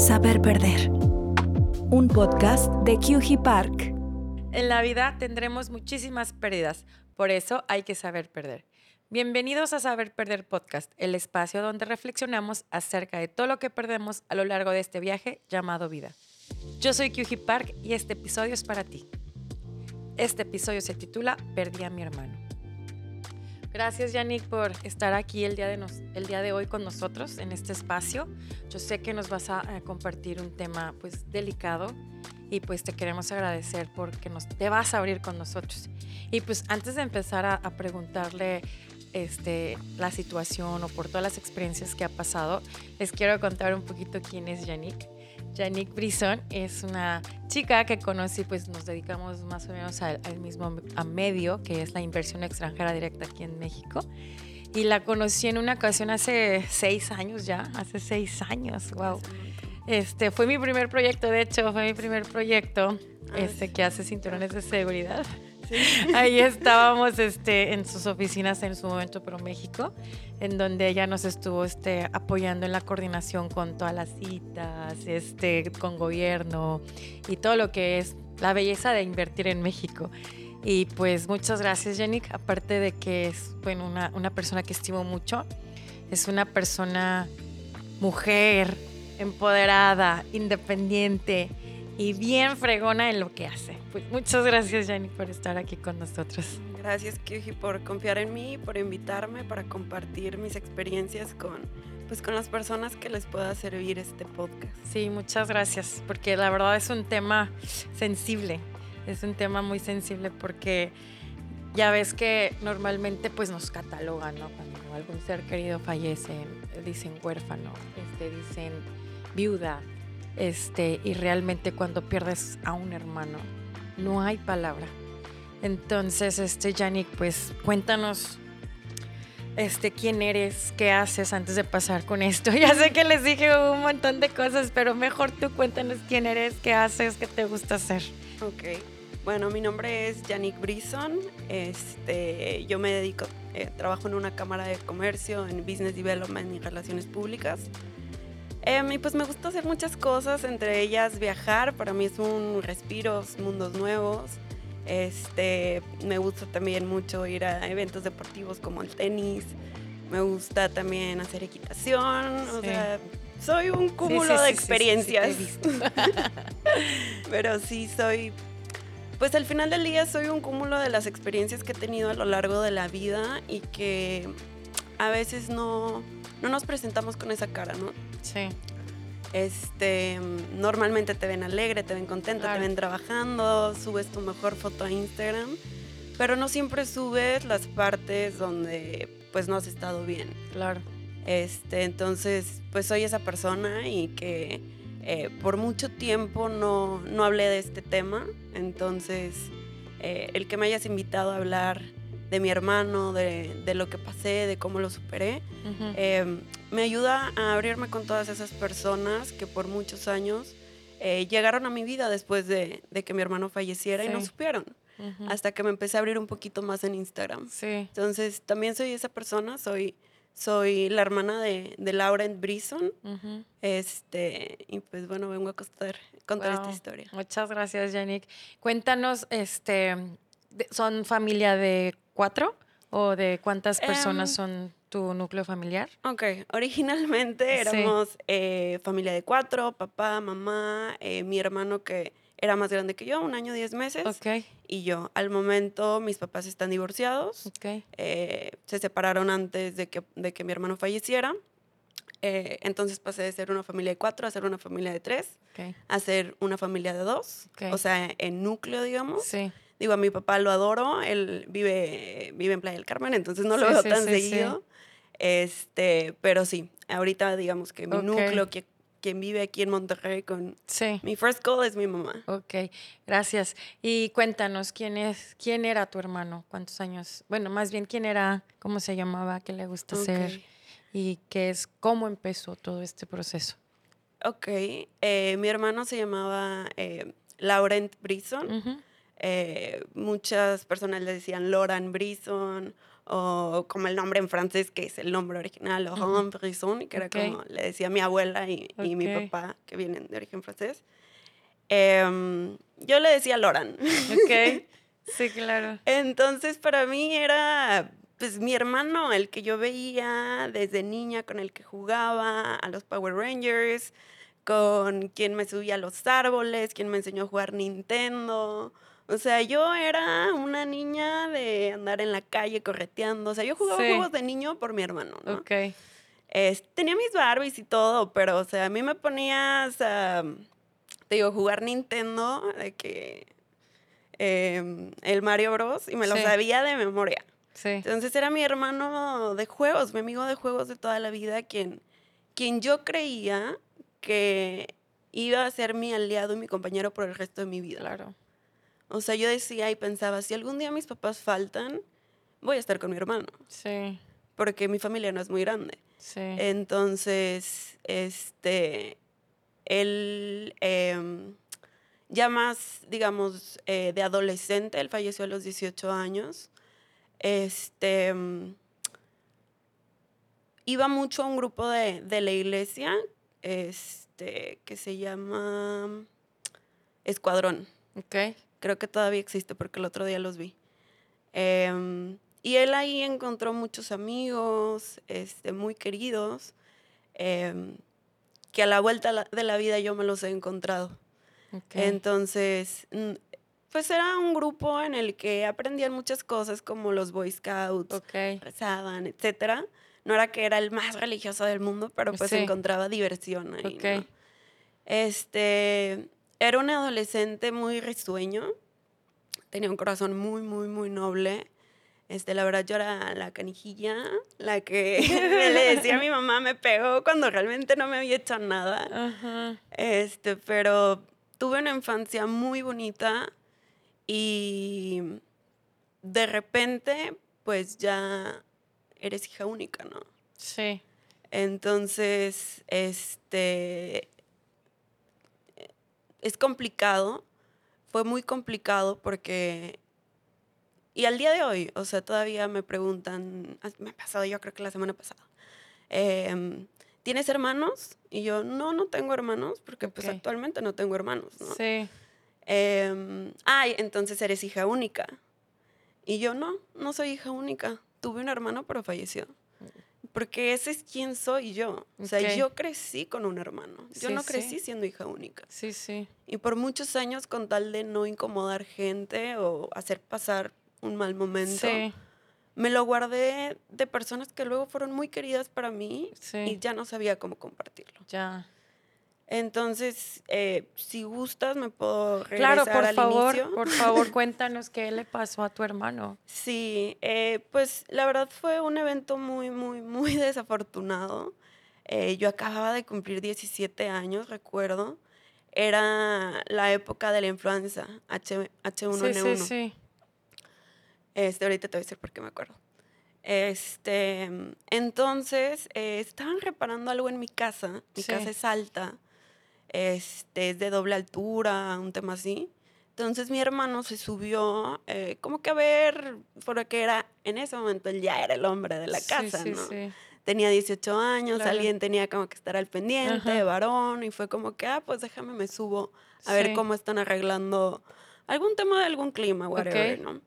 Saber Perder. Un podcast de QG Park. En la vida tendremos muchísimas pérdidas, por eso hay que saber perder. Bienvenidos a Saber Perder Podcast, el espacio donde reflexionamos acerca de todo lo que perdemos a lo largo de este viaje llamado vida. Yo soy QG Park y este episodio es para ti. Este episodio se titula Perdí a mi hermano. Gracias, Yannick, por estar aquí el día, de el día de hoy con nosotros en este espacio. Yo sé que nos vas a, compartir un tema pues delicado y pues te queremos agradecer porque nos, te vas a abrir con nosotros. Y pues antes de empezar a, a preguntarle este, la situación o por todas las experiencias que ha pasado, les quiero contar un poquito quién es Yannick. Yannick Brison es una chica que conocí, pues nos dedicamos más o menos al, mismo a medio, que es la inversión extranjera directa aquí en México. Y la conocí en una ocasión hace seis años ya, hace seis años, wow. Este, fue mi primer proyecto, de hecho, fue mi primer proyecto ah, este, que hace cinturones de seguridad. Ahí estábamos este, en sus oficinas en su momento Pro México, en donde ella nos estuvo este, apoyando en la coordinación con todas las citas, este, con gobierno y todo lo que es la belleza de invertir en México. Y pues muchas gracias, Jenny. Aparte de que es bueno, una, una persona que estimo mucho, es una persona mujer, empoderada, independiente y bien fregona en lo que hace. Pues muchas gracias, Jenny, por estar aquí con nosotros. Gracias, Kyuji, por confiar en mí, por invitarme para compartir mis experiencias con, pues, con las personas que les pueda servir este podcast. Sí, muchas gracias, porque la verdad es un tema sensible, es un tema muy sensible porque ya ves que normalmente pues nos catalogan, ¿no? Cuando algún ser querido fallece, dicen huérfano, este, dicen viuda, este, y realmente cuando pierdes a un hermano, no hay palabra. Entonces, este, Yannick, pues cuéntanos este, quién eres, qué haces antes de pasar con esto. Ya sé que les dije un montón de cosas, pero mejor tú cuéntanos quién eres, qué haces, qué te gusta hacer. Ok. Bueno, mi nombre es Yannick Brison. Este, yo me dedico, eh, trabajo en una cámara de comercio, en Business Development y Relaciones Públicas. Em, y pues me gusta hacer muchas cosas, entre ellas viajar, para mí es un respiro, mundos nuevos. Este, me gusta también mucho ir a eventos deportivos como el tenis. Me gusta también hacer equitación. O sea, soy un cúmulo de experiencias. Pero sí, soy. Pues al final del día soy un cúmulo de las experiencias que he tenido a lo largo de la vida y que a veces no, no nos presentamos con esa cara, ¿no? Sí. Este, normalmente te ven alegre, te ven contenta, te ven trabajando, subes tu mejor foto a Instagram, pero no siempre subes las partes donde pues no has estado bien. Claro. Este, entonces, pues soy esa persona y que eh, por mucho tiempo no, no, hablé de este tema, entonces eh, el que me hayas invitado a hablar de mi hermano, de, de, lo que pasé, de cómo lo superé, em, me ayuda a abrirme con todas esas personas que por muchos años eh, llegaron a mi vida después de, de que mi hermano falleciera y no supieron. Hasta que me empecé a abrir un poquito más en Instagram. Sí. Entonces, también soy esa persona, soy, soy la hermana de, de Laurent Brison. este, y pues bueno, vengo a contar, contar esta historia. Muchas gracias, Yannick. Cuéntanos, este, ¿son familia de cuatro? ¿O de cuántas personas em, son tu núcleo familiar? Ok, originalmente éramos eh, familia de cuatro, papá, mamá, eh, mi hermano que era más grande que yo, un año, diez meses. Ok. Y yo. Al momento mis papás están divorciados. Ok. Eh, se separaron antes de que, de que mi hermano falleciera. entonces pasé de ser una familia de cuatro a ser una familia de tres, a ser una familia de dos, o sea, en núcleo, digamos. Sí. Digo, a mi papá lo adoro, él vive, vive en Playa del Carmen, entonces no lo veo tan seguido. Este, pero sí, ahorita digamos que mi núcleo, que, quien vive aquí en Monterrey con mi first call es mi mamá. Ok, gracias. Y cuéntanos, ¿quién es, quién era tu hermano? ¿Cuántos años? Bueno, más bien, ¿quién era? ¿Cómo se llamaba? ¿Qué le gusta hacer? ¿Y qué es, cómo empezó todo este proceso? Ok, eh, mi hermano se llamaba eh, Laurent Brison. Eh, muchas personas le decían Loran Brison o como el nombre en francés, que es el nombre original, Laurent Brisson, que era Ok. como le decía mi abuela y, y mi papá, que vienen de origen francés. Em, yo le decía Loran. Ok. Sí, claro. Entonces para mí era pues mi hermano, el que yo veía desde niña, con el que jugaba a los Power Rangers, con quien me subía a los árboles, quien me enseñó a jugar Nintendo. O sea, yo era una niña de andar en la calle correteando. O sea, yo jugaba Sí. juegos de niño por mi hermano, ¿no? Ok. Es- tenía mis Barbies y todo, pero, o sea, a mí me ponías a, te digo, jugar Nintendo, de que em, el Mario Bros. y me lo Sí. sabía de memoria. Sí. Entonces era mi hermano de juegos, mi amigo de juegos de toda la vida, quien, quien yo creía que iba a ser mi aliado y mi compañero por el resto de mi vida. Claro. O sea, yo decía y pensaba, si algún día mis papás faltan, voy a estar con mi hermano, Sí. porque mi familia no es muy grande. Sí. Entonces, este, él em, ya más, digamos, eh, de adolescente, él falleció a los 18 años. Este, em, iba mucho a un grupo de, de la iglesia, este, que se llama Escuadrón. Ok. Creo que todavía existe porque el otro día los vi. Em, y él ahí encontró muchos amigos este, muy queridos, em, que a la vuelta de la vida yo me los he encontrado. Entonces, pues era un grupo en el que aprendían muchas cosas como los Boy Scouts, Ok. rezaban, etcétera. No era que era el más religioso del mundo, pero pues Sí. encontraba diversión ahí. Ok. ¿no? Este, era un adolescente muy risueño, tenía un corazón muy, muy, muy noble. Este, la verdad, yo era la canijilla, la que le decía a mi mamá, me pegó cuando realmente no me había hecho nada. Ajá. Este, pero tuve una infancia muy bonita y de repente, pues ya eres hija única, ¿no? Sí. Entonces, este, es complicado, fue muy complicado porque, y al día de hoy, o sea, todavía me preguntan, ah, me ha pasado yo creo que la semana pasada, em, ¿tienes hermanos? Y yo, no, no tengo hermanos, porque pues actualmente no tengo hermanos, ¿no? Sí. Em, ay, entonces eres hija única. Y yo no, no soy hija única. Tuve un hermano, pero falleció. Porque ese es quien soy yo. O sea, yo crecí con un hermano. Yo Sí, no sí. crecí siendo hija única. Sí, sí. Y por muchos años, con tal de no incomodar gente o hacer pasar un mal momento, Sí. me lo guardé de personas que luego fueron muy queridas para mí y ya no sabía cómo compartirlo. Ya. Entonces, eh, si gustas, me puedo Claro, regresar por al favor, inicio. por favor, cuéntanos qué le pasó a tu hermano. Sí, eh, pues la verdad fue un evento muy, muy, muy desafortunado. Eh, yo acababa de cumplir 17 años, recuerdo. Era la época de la influenza H, H1N1. Sí, sí, sí. Este, ahorita te voy a decir por qué me acuerdo. Este, entonces, estaban reparando algo en mi casa. Mi Sí. casa es alta. Este, es de doble altura, un tema así. Entonces mi hermano se subió eh, como que a ver, porque era, en ese momento él ya era el hombre de la Sí, casa, sí, ¿no? sí. Tenía 18 años, Claro. alguien tenía como que estar al pendiente, Ajá. varón, y fue como que, ah, pues déjame me subo a ver Sí. cómo están arreglando algún tema de algún clima, whatever, ¿no?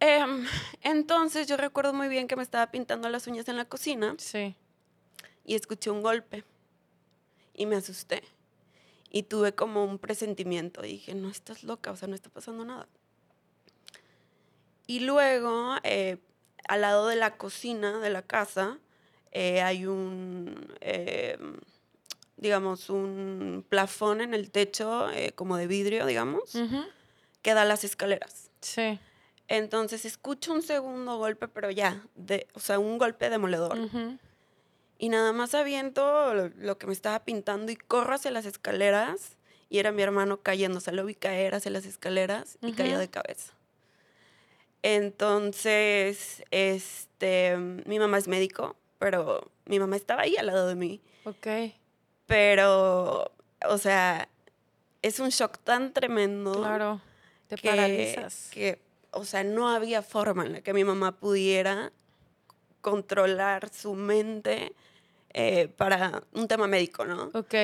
Em, entonces yo recuerdo muy bien que me estaba pintando las uñas en la cocina Sí. y escuché un golpe y me asusté. Y tuve como un presentimiento. Y dije, no estás loca, o sea, no está pasando nada. Y luego, eh, al lado de la cocina de la casa, eh, hay un, eh, digamos, un plafón en el techo, como de vidrio, digamos, que da a las escaleras. Sí. Entonces escucho un segundo golpe, pero ya, de, o sea, un golpe demoledor. Ujú. Y nada más aviento lo, lo que me estaba pintando y corro hacia las escaleras. Y era mi hermano cayendo, o sea, lo vi caer hacia las escaleras y cayó Ujú. de cabeza. Entonces, este, mi mamá es médico, pero mi mamá estaba ahí al lado de mí. Ok. Pero, o sea, es un shock tan tremendo Claro. Te que, paralizas. que, o sea, no había forma en la que mi mamá pudiera controlar su mente eh, para un tema médico, ¿no? Ok.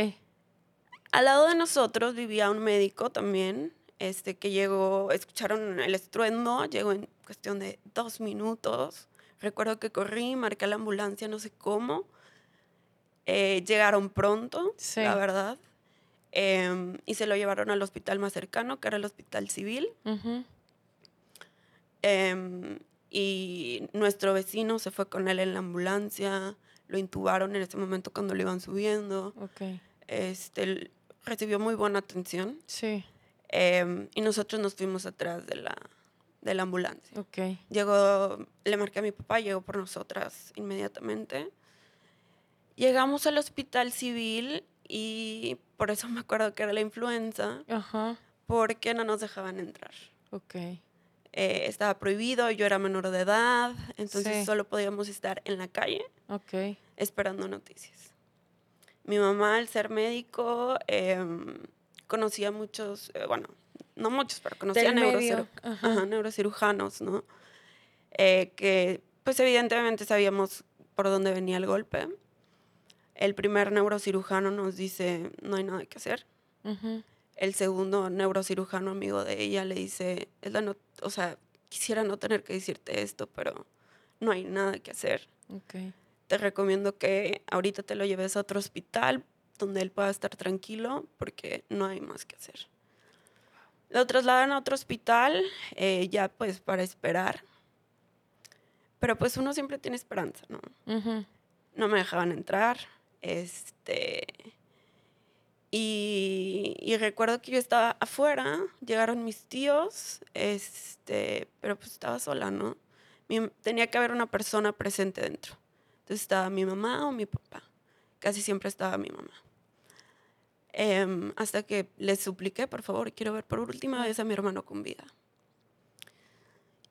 Al lado de nosotros vivía un médico también, este, que llegó, escucharon el estruendo, llegó en cuestión de dos minutos. Recuerdo que corrí, marqué la ambulancia, no sé cómo. Eh, llegaron pronto, Sí. la verdad. Em, y se lo llevaron al hospital más cercano, que era el hospital civil. Ujú. Em, y nuestro vecino se fue con él en la ambulancia. Lo intubaron en ese momento cuando lo iban subiendo. Ok. Este, recibió muy buena atención. Sí. Em, y nosotros nos fuimos atrás de la, de la ambulancia. Ok. Llegó, le marqué a mi papá, llegó por nosotras inmediatamente. Llegamos al hospital civil y por eso me acuerdo que era la influenza, Ajá. porque no nos dejaban entrar. Ok. Eh, estaba prohibido, yo era menor de edad, entonces Sí. solo podíamos estar en la calle Ok. esperando noticias. Mi mamá, al ser médico, em, conocía muchos, eh, bueno, no muchos, pero conocía neurociru- ajá. ajá, neurocirujanos, ¿no? Eh, que, pues evidentemente sabíamos por dónde venía el golpe. El primer neurocirujano nos dice, no hay nada que hacer. Ujú. El segundo neurocirujano amigo de ella le dice, es la no- o sea, quisiera no tener que decirte esto, pero no hay nada que hacer Ok. te recomiendo que ahorita te lo lleves a otro hospital donde él pueda estar tranquilo porque no hay más que hacer. Lo trasladan a otro hospital eh, ya pues para esperar. Pero pues uno siempre tiene esperanza, ¿no? No me dejaban entrar. Este. Y, y recuerdo que yo estaba afuera, llegaron mis tíos, este, pero pues estaba sola, ¿no? Mi- tenía que haber una persona presente dentro. Entonces estaba mi mamá o mi papá. Casi siempre estaba mi mamá. Em, hasta que les supliqué, por favor, quiero ver por última vez a mi hermano con vida.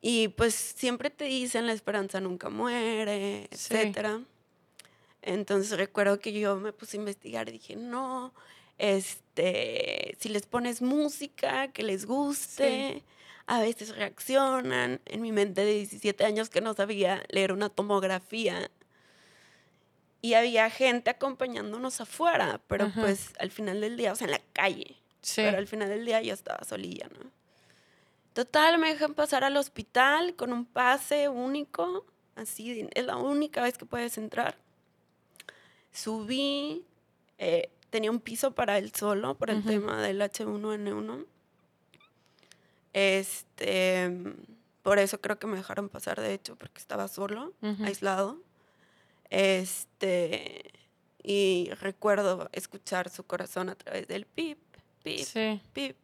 Y pues siempre te dicen la esperanza nunca muere, Sí. etcétera. Entonces recuerdo que yo me puse a investigar y dije, no, este, si les pones música que les guste, a veces reaccionan. En mi mente de 17 años que no sabía leer una tomografía. Y había gente acompañándonos afuera, pero Ajá. pues al final del día, o sea, en la calle. Sí. Pero al final del día yo estaba solilla, ¿no? Total, me dejan pasar al hospital con un pase único, así, es la única vez que puedes entrar. Subí, eh, tenía un piso para él solo por el tema del H1N1. Este, por eso creo que me dejaron pasar, de hecho, porque estaba solo, aislado. Este, y recuerdo escuchar su corazón a través del pip, pip, Sí. pip.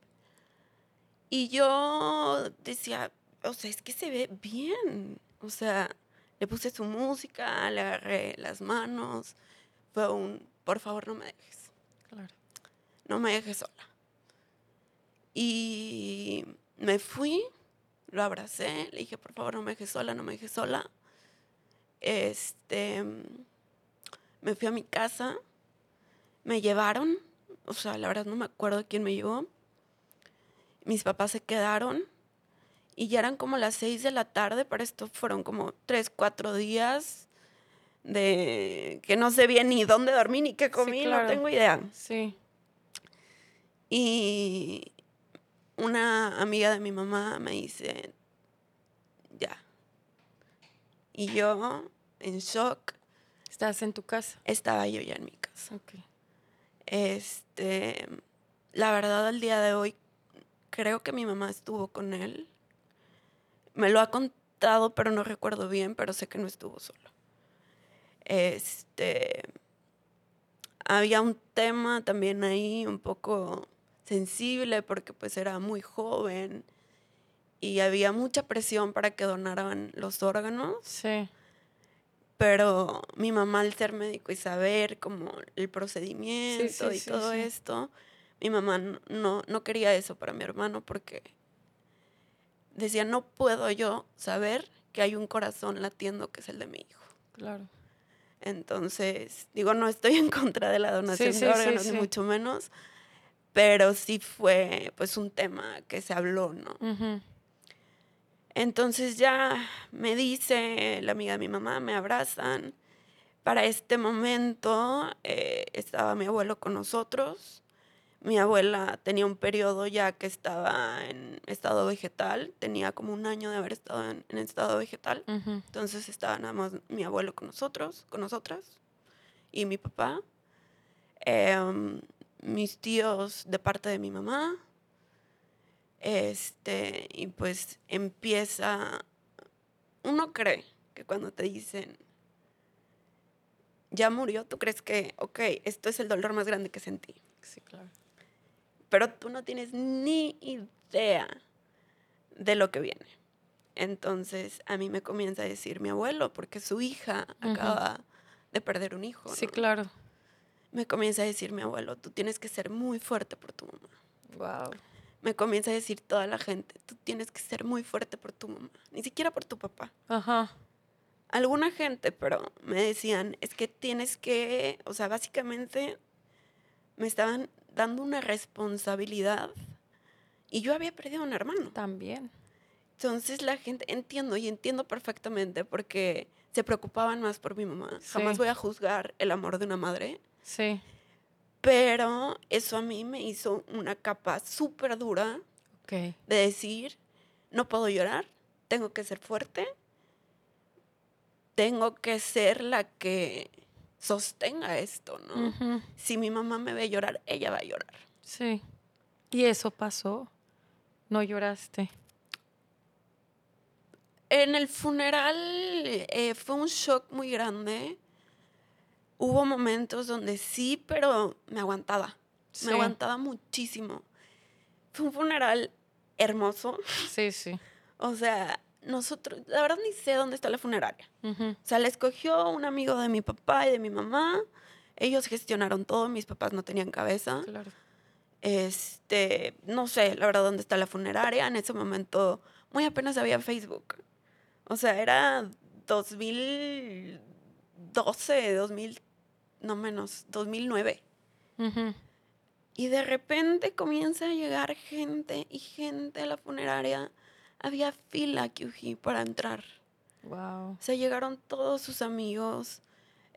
Y yo decía, o sea, es que se ve bien. O sea, le puse su música, le agarré las manos. Fue un, por favor, no me dejes. No me dejes sola. Y me fui, lo abracé, le dije, por favor, no me dejes sola, no me dejes sola. Este, me fui a mi casa, me llevaron, o sea, la verdad no me acuerdo quién me llevó. Mis papás se quedaron y ya eran como las seis de la tarde, para esto fueron como tres, cuatro días de que no sé bien ni dónde dormí ni qué comí, claro. no tengo idea. Sí. Y una amiga de mi mamá me dice, ya. Y yo, en shock, Estás en tu casa. estaba yo ya en mi casa. Ok. Este, la verdad, al día de hoy, creo que mi mamá estuvo con él. Me lo ha contado, pero no recuerdo bien, pero sé que no estuvo solo. Este, había un tema también ahí un poco sensible porque pues era muy joven y había mucha presión para que donaran los órganos Sí. pero mi mamá al ser médico y saber como el procedimiento sí, y sí, todo esto, mi mamá no, no quería eso para mi hermano porque decía, no puedo yo saber que hay un corazón latiendo que es el de mi hijo. Claro. Entonces, digo, no estoy en contra de la donación sí, de órganos, sí. ni mucho menos, pero sí fue pues un tema que se habló, ¿no? Entonces ya me dice la amiga de mi mamá, me abrazan. Para este momento eh, estaba mi abuelo con nosotros. Mi abuela tenía un periodo ya que estaba en estado vegetal, tenía como un año de haber estado en, en estado vegetal. Entonces estaba nada más mi abuelo con nosotros, con nosotras, y mi papá. Em, mis tíos de parte de mi mamá. Este, y pues empieza. Uno cree que cuando te dicen ya murió, tú crees que, ok, esto es el dolor más grande que sentí. Sí, claro. Pero tú no tienes ni idea de lo que viene. Entonces a mí me comienza a decir mi abuelo, porque su hija acaba de perder un hijo. Sí, claro. Me comienza a decir mi abuelo, tú tienes que ser muy fuerte por tu mamá. Wow. Me comienza a decir toda la gente, tú tienes que ser muy fuerte por tu mamá, ni siquiera por tu papá. Ajá. Alguna gente, pero me decían, es que tienes que, o sea, básicamente me estaban dando una responsabilidad y yo había perdido un hermano. También. Entonces la gente, entiendo y entiendo perfectamente porque se preocupaban más por mi mamá. Jamás voy a juzgar el amor de una madre, Sí. pero eso a mí me hizo una capa súper dura Ok. de decir, no puedo llorar, tengo que ser fuerte, tengo que ser la que sostenga esto, ¿no? Si mi mamá me ve llorar, ella va a llorar. Sí. Y eso pasó. No lloraste. En el funeral eh, fue un shock muy grande. Hubo momentos donde sí, pero me aguantaba. Sí. Me aguantaba muchísimo. Fue un funeral hermoso. Sí, sí. O sea, nosotros, la verdad ni sé dónde está la funeraria. Ujú. O sea, la escogió un amigo de mi papá y de mi mamá. Ellos gestionaron todo, mis papás no tenían cabeza. Claro. Este, no sé, la verdad, dónde está la funeraria. En ese momento, muy apenas había Facebook. O sea, era 2012, 2000, no menos, 2009. Ujú. Y de repente comienza a llegar gente y gente a la funeraria. Había fila, Kyuji, para entrar. Wow. O sea, llegaron todos sus amigos,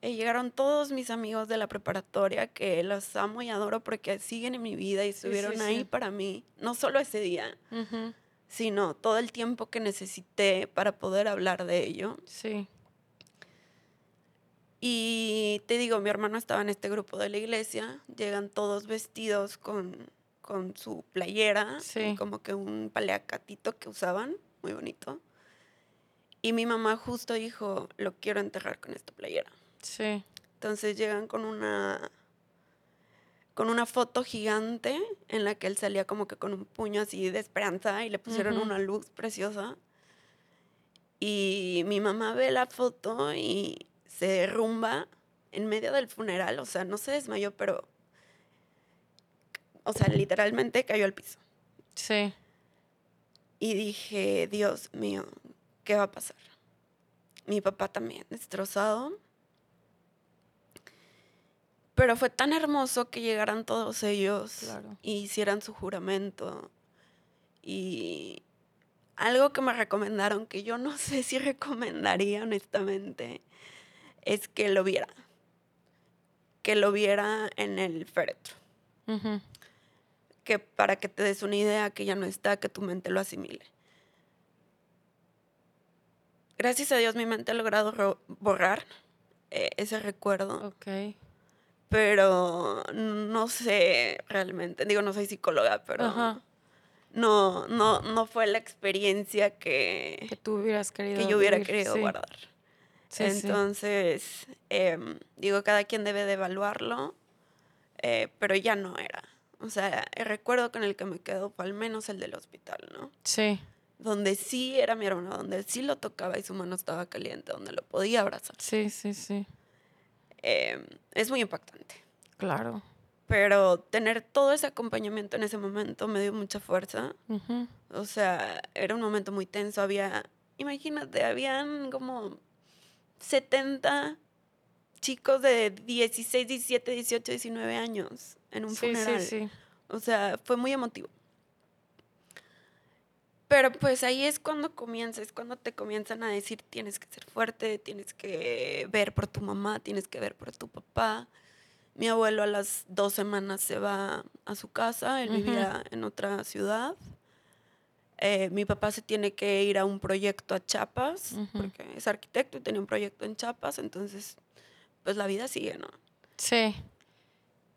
eh, llegaron todos mis amigos de la preparatoria que los amo y adoro porque siguen en mi vida y sí, estuvieron ahí sí. para mí, no solo ese día, sino todo el tiempo que necesité para poder hablar de ello. Sí. Y te digo, mi hermano estaba en este grupo de la iglesia, llegan todos vestidos con, con su playera, y Sí. como que un paleacatito que usaban, muy bonito. Y mi mamá justo dijo, lo quiero enterrar con esta playera. Sí. Entonces llegan con una con una foto gigante en la que él salía como que con un puño así de esperanza y le pusieron una luz preciosa. Y mi mamá ve la foto y se derrumba en medio del funeral, o sea, no se desmayó, pero o sea, literalmente cayó al piso. Sí. Y dije, Dios mío, ¿qué va a pasar? Mi papá también, destrozado. Pero fue tan hermoso que llegaran todos ellos Claro. y hicieran su juramento. Y algo que me recomendaron, que yo no sé si recomendaría honestamente, es que lo viera. Que lo viera en el féretro. Ujú. Que para que te des una idea que ya no está, que tu mente lo asimile. Gracias a Dios mi mente ha logrado borrar eh, ese recuerdo, Ok. pero no sé realmente, digo, no soy psicóloga, pero Ajá. no, no, no fue la experiencia Que que, tú hubieras querido. que yo hubiera vivir, querido sí. guardar. Sí, sí. Entonces, em, digo, cada quien debe de evaluarlo, eh, pero ya no era. O sea, el recuerdo con el que me quedo fue al menos el del hospital, ¿no? Sí. Donde sí era mi hermano, donde sí lo tocaba y su mano estaba caliente, donde lo podía abrazar. Sí, sí, sí. Em, es muy impactante. Claro. Pero tener todo ese acompañamiento en ese momento me dio mucha fuerza. O sea, era un momento muy tenso. Había, imagínate, habían como 70 chicos de 16, 17, 18, 19 años en un Sí, funeral. sí, sí. O sea, fue muy emotivo. Pero pues ahí es cuando comienza, es cuando te comienzan a decir tienes que ser fuerte, tienes que ver por tu mamá, tienes que ver por tu papá. Mi abuelo a las dos semanas se va a su casa, él Ujú. vivía en otra ciudad. Eh, mi papá se tiene que ir a un proyecto a Chiapas, Ujú. porque es arquitecto y tenía un proyecto en Chiapas, entonces pues la vida sigue, ¿no? Sí.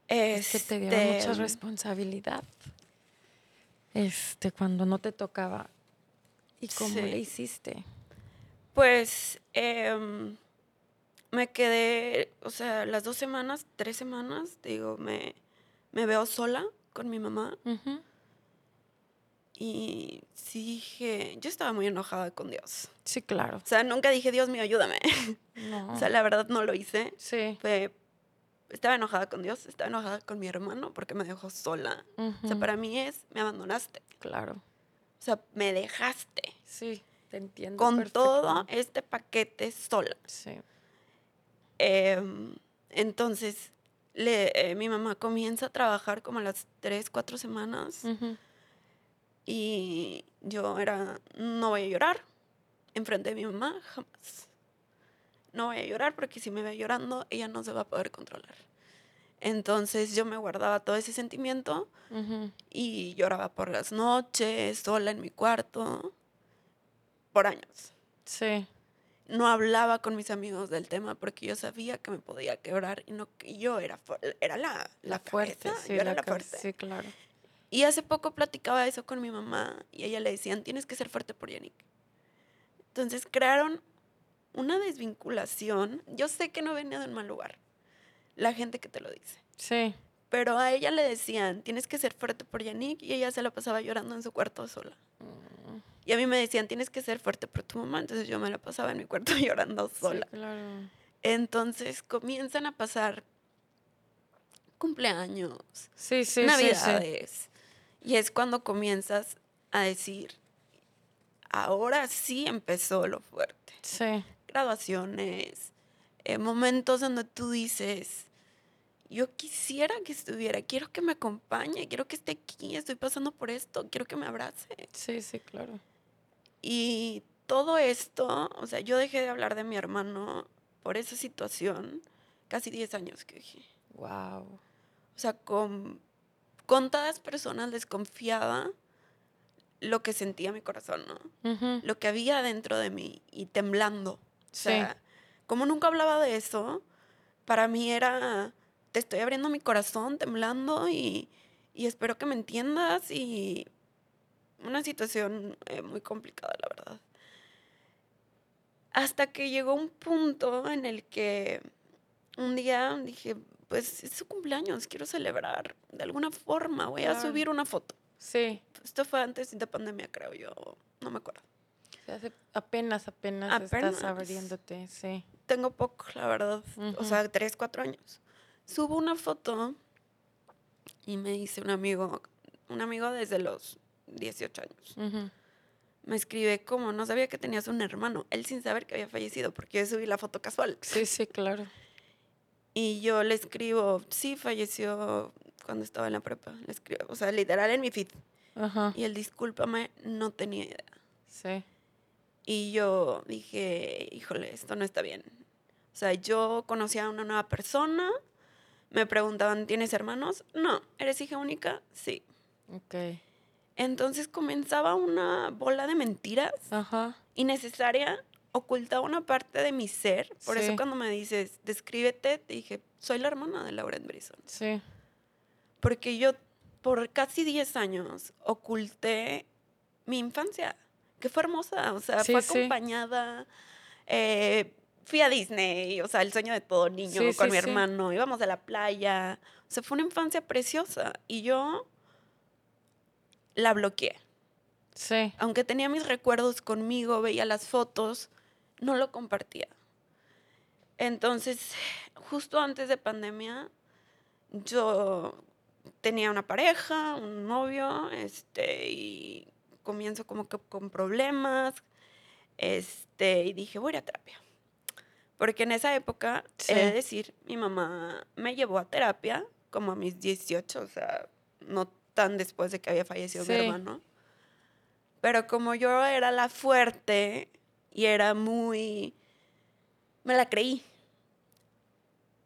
Es que te dieron mucha Este, responsabilidad. Este, cuando no te tocaba. ¿Y cómo Sí. le hiciste? Pues em, me quedé, o sea, las dos semanas, tres semanas, digo, me, me veo sola con mi mamá y sí dije, yo estaba muy enojada con Dios. Sí, claro. O sea, nunca dije, Dios mío, ayúdame. No. O sea, la verdad no lo hice. sí. Fue, estaba enojada con Dios, estaba enojada con mi hermano porque me dejó sola. O sea, para mí es, me abandonaste. Claro. O sea, me dejaste Sí, te entiendo. con todo este paquete sola. Sí. Em, entonces, le, eh, mi mamá comienza a trabajar como a las tres, cuatro semanas y yo era, no voy a llorar enfrente de mi mamá, jamás. No voy a llorar porque si me ve llorando, ella no se va a poder controlar. Entonces yo me guardaba todo ese sentimiento y lloraba por las noches, sola en mi cuarto, por años. Sí. no hablaba con mis amigos del tema porque yo sabía que me podía quebrar y no que yo era era la, la, La fuerte, cabeza, sí, yo era la fuerte. Sí, claro. Y hace poco platicaba eso con mi mamá y ella le decían, tienes que ser fuerte por Yannick. Entonces crearon una desvinculación. Yo sé que no venía de un mal lugar, la gente que te lo dice. Sí. Pero a ella le decían, tienes que ser fuerte por Yannick y ella se la pasaba llorando en su cuarto sola. Mm, Y a mí me decían, tienes que ser fuerte por tu mamá. Entonces yo me la pasaba en mi cuarto llorando sola. Sí, claro. Entonces comienzan a pasar cumpleaños, Sí, sí, sí, sí. navidades. Y es cuando comienzas a decir, ahora sí empezó lo fuerte. Sí. Graduaciones, eh, momentos donde tú dices, yo quisiera que estuviera, quiero que me acompañe, quiero que esté aquí, estoy pasando por esto, quiero que me abrace. Sí, sí, claro. Y todo esto, o sea, yo dejé de hablar de mi hermano por esa situación, casi 10 años que dejé. Wow. O sea, con contadas personas les confiaba lo que sentía mi corazón, ¿no? Lo que había dentro de mí y temblando. O Sí. sea, como nunca hablaba de eso, para mí era, te estoy abriendo mi corazón, temblando y, y espero que me entiendas y una situación eh, muy complicada, la verdad. Hasta que llegó un punto en el que un día dije, pues es su cumpleaños, quiero celebrar de alguna forma, voy a subir una foto. Sí. Esto fue antes de pandemia, creo yo, no me acuerdo. Hace- apenas, apenas, Apenas. estás abriéndote, sí. Tengo poco, la verdad. O sea, tres, cuatro años. Subo una foto y me dice un amigo, un amigo desde los 18 años. Me escribe como, no sabía que tenías un hermano. Él sin saber que había fallecido porque yo subí la foto casual. Sí, sí, claro. Y yo le escribo, sí, falleció cuando estaba en la prepa. Le escribo, o sea, literal en mi feed. Ajá. Y él, discúlpame, no tenía idea. Sí. Y yo dije, híjole, esto no está bien. O sea, yo conocía a una nueva persona, me preguntaban, ¿tienes hermanos? No, ¿eres hija única? Sí. Ok. Entonces comenzaba una bola de mentiras Ajá. innecesaria, ocultaba una parte de mi ser. Por Sí. eso cuando me dices, descríbete, te dije, soy la hermana de Lauren Brison. Sí. Porque yo por casi 10 años oculté mi infancia, que fue hermosa, o sea, Sí, fue acompañada, eh, fui a Disney, o sea, el sueño de todo niño Sí, con sí, mi sí. hermano, íbamos a la playa, o sea, fue una infancia preciosa y yo la bloqueé. Sí. Aunque tenía mis recuerdos conmigo, veía las fotos, no lo compartía. Entonces, justo antes de pandemia, yo tenía una pareja, un novio, este, y comienzo como que con problemas, este, y dije, voy a ir a terapia. Porque en esa época, Sí. he de decir, mi mamá me llevó a terapia como a mis 18, o sea, no tan después de que había fallecido mi Sí. hermano. Pero como yo era la fuerte y era muy... Me la creí.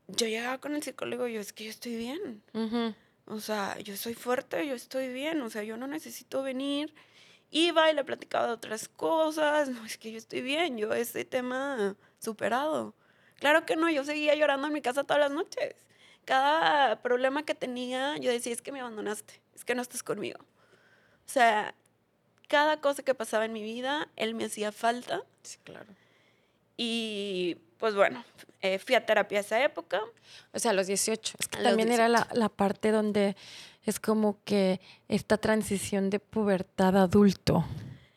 Yo llegaba con el psicólogo y yo, es que yo estoy bien. O sea, yo soy fuerte, yo estoy bien. O sea, yo no necesito venir. Iba y le platicaba de otras cosas. No, es que yo estoy bien. Yo ese tema superado. Claro que no, yo seguía llorando en mi casa todas las noches. Cada problema que tenía, yo decía, es que me abandonaste, es que no estás conmigo. O sea, cada cosa que pasaba en mi vida, él me hacía falta. Sí, claro. Y pues bueno, eh, fui a terapia esa época. O sea, a los 18. Es que A también era la, la parte donde es como que esta transición de pubertad a adulto.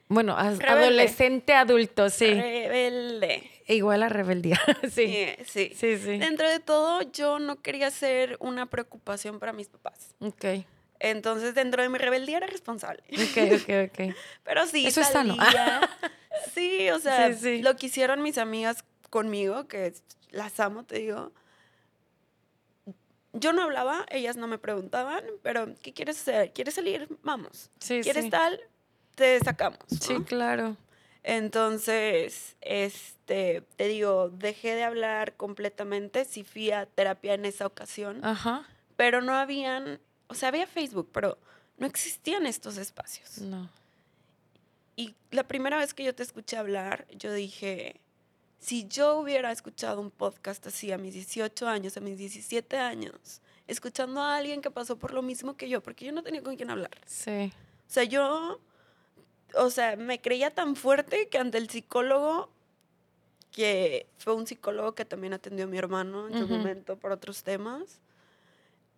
Bueno, a- adolescente adulto, sí. Rebelde. Igual a rebeldía. sí. Sí. Sí, sí. Dentro de todo, yo no quería ser una preocupación para mis papás. Ok, Entonces, dentro de mi rebeldía era responsable. ok, ok, ok. Pero sí, Eso es sano. Sí, o sea, sí. lo que hicieron mis amigas conmigo, que las amo, te digo. Yo no hablaba, ellas no me preguntaban, pero ¿qué quieres hacer? ¿Quieres salir? Vamos. Sí, ¿Quieres sí. tal? Te sacamos. Sí, claro. Entonces, este, te digo, dejé de hablar completamente, sí fui a terapia en esa ocasión, Ajá. pero no habían, o sea, había Facebook, pero no existían estos espacios. No. Y la primera vez que yo te escuché hablar, yo dije, si yo hubiera escuchado un podcast así a mis 18 años, a mis 17 años, escuchando a alguien que pasó por lo mismo que yo, porque yo no tenía con quién hablar. Sí. O sea, yo, o sea, me creía tan fuerte que ante el psicólogo, que fue un psicólogo que también atendió a mi hermano en su momento por otros temas,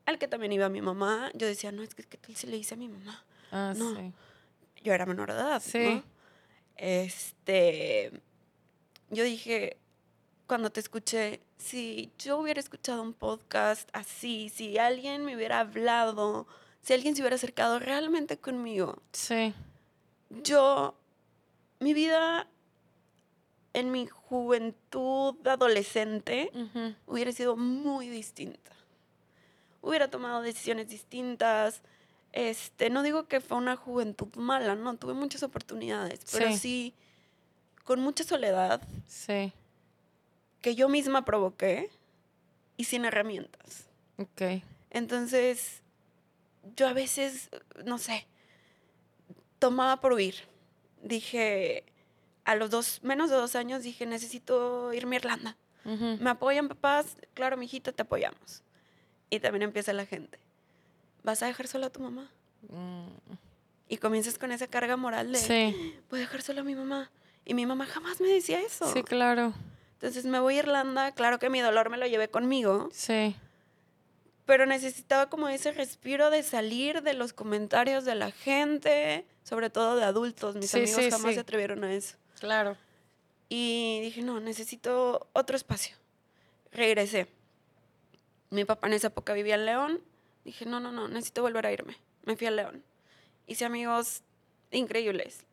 al que también iba mi mamá, yo decía, no, es que, ¿qué tal si le hice a mi mamá? Ah, No. sí. Yo era menor de edad, Sí. ¿no? Este, yo dije, cuando te escuché, si yo hubiera escuchado un podcast así, si alguien me hubiera hablado, si alguien se hubiera acercado realmente conmigo, Sí. yo, mi vida en mi juventud adolescente hubiera sido muy distinta. Hubiera tomado decisiones distintas. Este, no digo que fue una juventud mala, no, tuve muchas oportunidades, pero Sí. sí con mucha soledad Sí. que yo misma provoqué y sin herramientas. Ok. Entonces, yo a veces, no sé, tomaba por huir. Dije, a los dos, menos de dos años, dije, necesito irme a Irlanda. ¿Me apoyan papás? Claro, mijita, te apoyamos. Y también empieza la gente. ¿Vas a dejar sola a tu mamá? Mm, Y comienzas con esa carga moral de, Sí. voy a dejar sola a mi mamá. Y mi mamá jamás me decía eso. Sí, claro. Entonces me voy a Irlanda, claro que mi dolor me lo llevé conmigo, Sí. pero necesitaba como ese respiro de salir de los comentarios de la gente, sobre todo de adultos. Mis Sí, amigos sí, jamás sí. se atrevieron a eso. Claro. Y dije, no, necesito otro espacio. Regresé. Mi papá en esa época vivía en León. Dije, no, no, no, necesito volver a irme. Me fui a León. Hice amigos increíbles.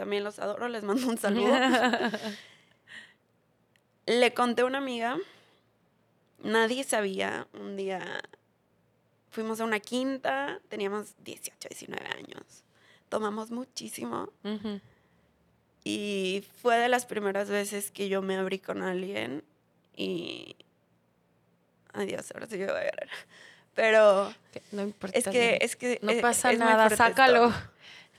También los adoro, les mando un saludo. Le conté a una amiga. Nadie sabía. Un día fuimos a una quinta. Teníamos 18, 19 años. Tomamos muchísimo. Y fue de las primeras veces que yo me abrí con alguien y... Ay Dios, ahora sí yo voy a llorar. Pero No importa. es que, Lili. es que... No es- pasa es nada, esto.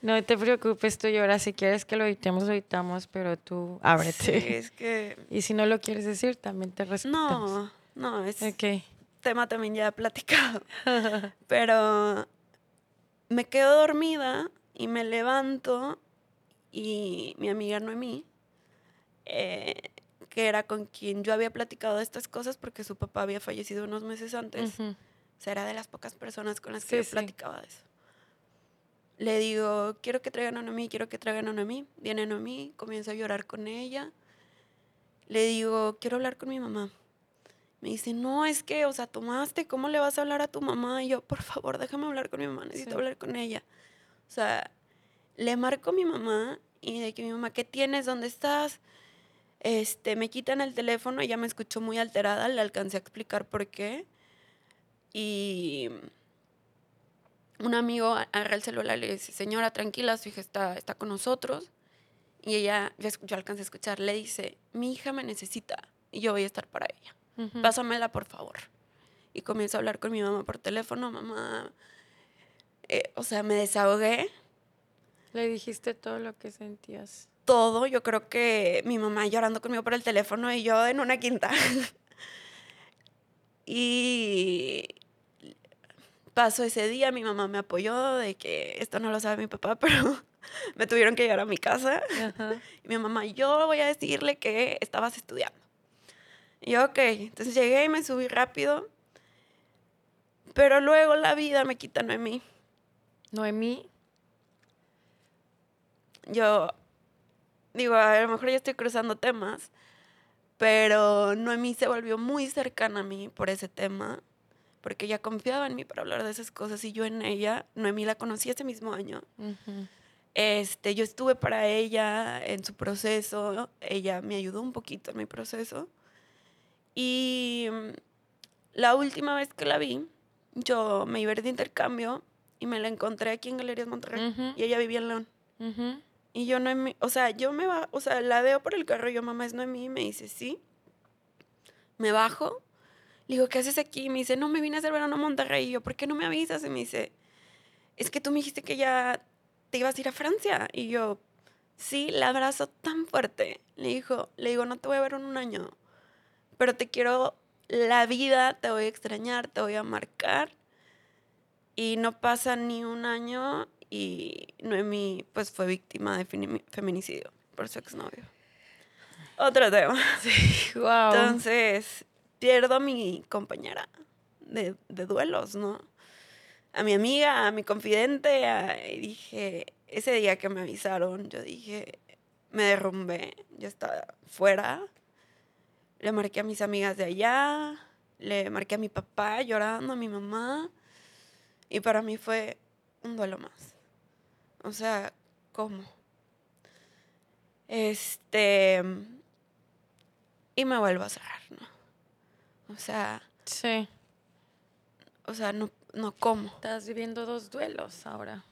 No te preocupes, tú lloras. Si quieres que lo editemos, lo editamos, pero tú Sí, ábrete. es que... Y si no lo quieres decir, también te respetamos. No, no, es Ok. tema también ya platicado. Pero me quedo dormida y me levanto y mi amiga Noemí, eh, que era con quien yo había platicado de estas cosas porque su papá había fallecido unos meses antes, Ujú. o sea, era de las pocas personas con las Sí, que yo platicaba de eso. Le digo, quiero que traigan a Noemí, quiero que traigan a Noemí. Viene Noemí, comienzo a llorar con ella. Le digo, quiero hablar con mi mamá. Me dice, no, es que, o sea, tomaste, ¿cómo le vas a hablar a tu mamá? Y yo, por favor, déjame hablar con mi mamá, necesito Sí. hablar con ella. O sea, le marco a mi mamá y de que mi mamá, ¿qué tienes? ¿Dónde estás? Este, me quitan el teléfono, ella me escuchó muy alterada, le alcancé a explicar por qué. Y un amigo agarra el celular y le dice, señora, tranquila, su hija está, está con nosotros. Y ella, yo, yo alcancé a escuchar, le dice, mi hija me necesita y yo voy a estar para ella. Pásamela, por favor. Y comienzo a hablar con mi mamá por teléfono, mamá. eh, o sea, me desahogué Le dijiste todo lo que sentías. todo. Yo creo que mi mamá llorando conmigo por el teléfono y yo en una quinta. y pasó ese día, mi mamá me apoyó de que esto no lo sabe mi papá, pero me tuvieron que llevar a mi casa. Ajá. Y mi mamá, yo voy a decirle que estabas estudiando. Y yo, ok. Entonces llegué y me subí rápido. Pero luego la vida me quita a Noemí. Noemí. Yo digo, a lo mejor ya estoy cruzando temas, pero Noemí se volvió muy cercana a mí por ese tema, porque ella confiaba en mí para hablar de esas cosas y yo en ella. Noemí la conocí ese mismo año. Este, yo estuve para ella en su proceso, ella me ayudó un poquito en mi proceso. Y mm, la última vez que la vi, yo me iba a ir de intercambio y me la encontré aquí en Galerías Monterrey y ella vivía en León. Y yo no, o sea, yo me va, o sea, la veo por el carro, yo mamá es Noemí, y me dice, sí. Me bajo, le digo, ¿qué haces aquí? Y me dice, no, me vine a hacer verano a Monterrey. Y yo, ¿por qué no me avisas? Y me dice, es que tú me dijiste que ya te ibas a ir a Francia. Y yo, sí, la abrazo tan fuerte. Le dijo, le digo, no te voy a ver en un año, pero te quiero la vida, te voy a extrañar, te voy a marcar. Y no pasa ni un año y Noemi pues fue víctima de feminicidio por su exnovio. Otro tema. Wow. Entonces, pierdo a mi compañera de, duelos, ¿no? A mi amiga, a mi confidente, y dije, ese día que me avisaron, yo dije, me derrumbé, yo estaba fuera, le marqué a mis amigas de allá, le marqué a mi papá llorando, a mi mamá, y para mí fue un duelo más. O sea, ¿cómo? Este. Y me vuelvo a cerrar, ¿no? O sea, sí. o sea, no, no como. Estás viviendo dos duelos ahora.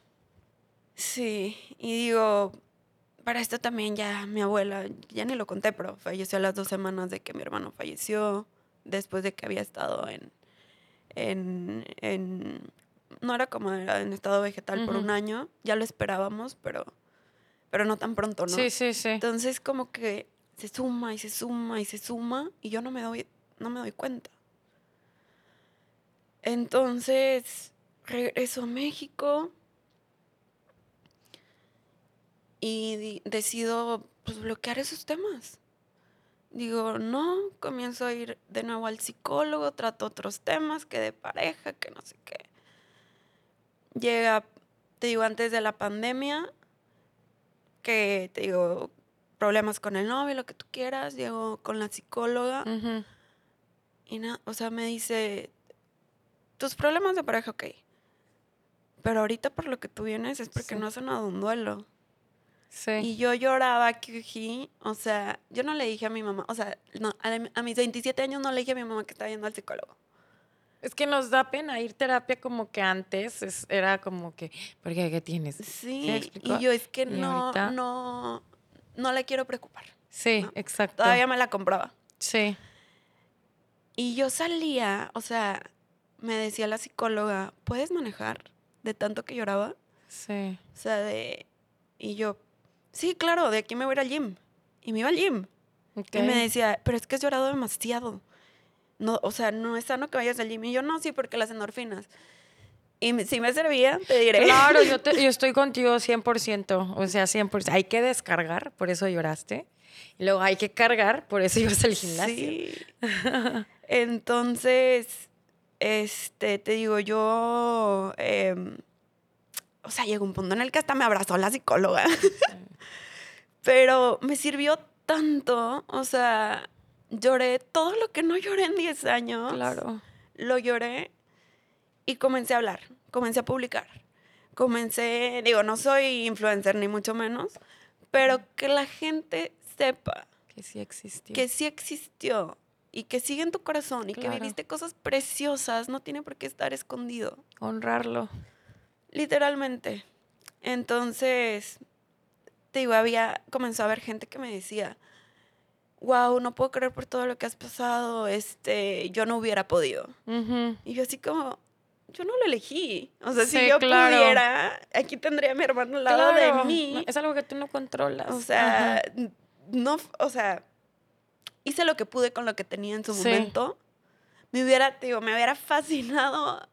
Sí, y digo, para esto también ya mi abuela, ya ni lo conté, pero falleció a las dos semanas de que mi hermano falleció, después de que había estado en, en, en no era como era en estado vegetal por un año, ya lo esperábamos, pero, pero no tan pronto, ¿no? Sí, sí, sí. Entonces como que se suma y se suma y se suma y yo no me doy, no me doy cuenta. Entonces regreso a México y decido pues, bloquear esos temas. Digo, no, comienzo a ir de nuevo al psicólogo, trato otros temas, que de pareja, que no sé qué. Llega, te digo, antes de la pandemia, que te digo, problemas con el novio, lo que tú quieras, llego con la psicóloga. Y nada, o sea, me dice, tus problemas de pareja, ok, pero ahorita por lo que tú vienes es porque Sí. no has sanado un duelo. Sí. Y yo lloraba, Kyuji, o sea, yo no le dije a mi mamá, o sea, no, a, a mis 27 años no le dije a mi mamá que estaba yendo al psicólogo. Es que nos da pena ir terapia como que antes es- era como que, ¿por qué? ¿Qué tienes? Sí, y yo es que Y no, ahorita- no, no le quiero preocupar. Sí, ¿no? exacto. Todavía me la compraba. Sí. Y yo salía, o sea, me decía la psicóloga, ¿puedes manejar? De tanto que lloraba. Sí. O sea, de... Y yo, sí, claro, de aquí me voy a ir al gym. Y me iba al gym. Ok. Y me decía, pero es que has llorado demasiado. No, o sea, no es sano que vayas al gym. Y yo, no, sí, porque las endorfinas. Y me- si me servía, te diré. Claro, yo, te- yo estoy contigo 100%. O sea, 100%. Hay que descargar, por eso lloraste. Y luego hay que cargar, por eso ibas al gimnasio. Sí. Entonces, este, te digo, yo, em, o sea, llegó un punto en el que hasta me abrazó la psicóloga. Pero me sirvió tanto, o sea, lloré todo lo que no lloré en 10 años. Claro. Lo lloré y comencé a hablar, comencé a publicar. Comencé, digo, no soy influencer ni mucho menos, pero que la gente sepa Que sí existió. que sí existió y que sigue en tu corazón y que viviste cosas preciosas, no tiene por qué estar escondido. Honrarlo. Literalmente. Entonces, te digo, había, comenzó a haber gente que me decía, wow, no puedo creer por todo lo que has pasado, este, yo no hubiera podido. Y yo así como, yo no lo elegí. O sea, si yo claro. pudiera, aquí tendría a mi hermano al lado Claro, de mí. no, Es algo que tú no controlas. O sea, Ajá. no, o sea, hice lo que pude con lo que tenía en su Sí. momento. Me hubiera, te digo, me hubiera fascinado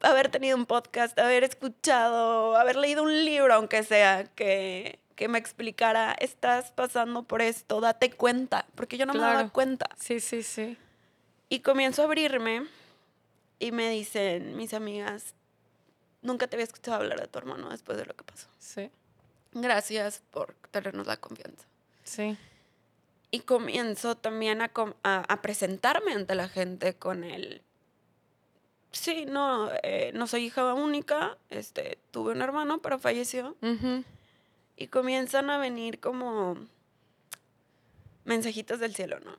haber tenido un podcast, haber escuchado, haber leído un libro, aunque sea, que, que me explicara, estás pasando por esto, date cuenta, porque yo no me daba Claro. cuenta. Sí, sí, sí. Y comienzo a abrirme y me dicen mis amigas, nunca te había escuchado hablar de tu hermano después de lo que pasó. Sí, Gracias por tenernos la confianza. sí. Y comienzo también a, a- a presentarme ante la gente con el... Sí, no, eh, no soy hija única, este, tuve un hermano, pero falleció. Ujú. Y comienzan a venir como mensajitos del cielo, ¿no?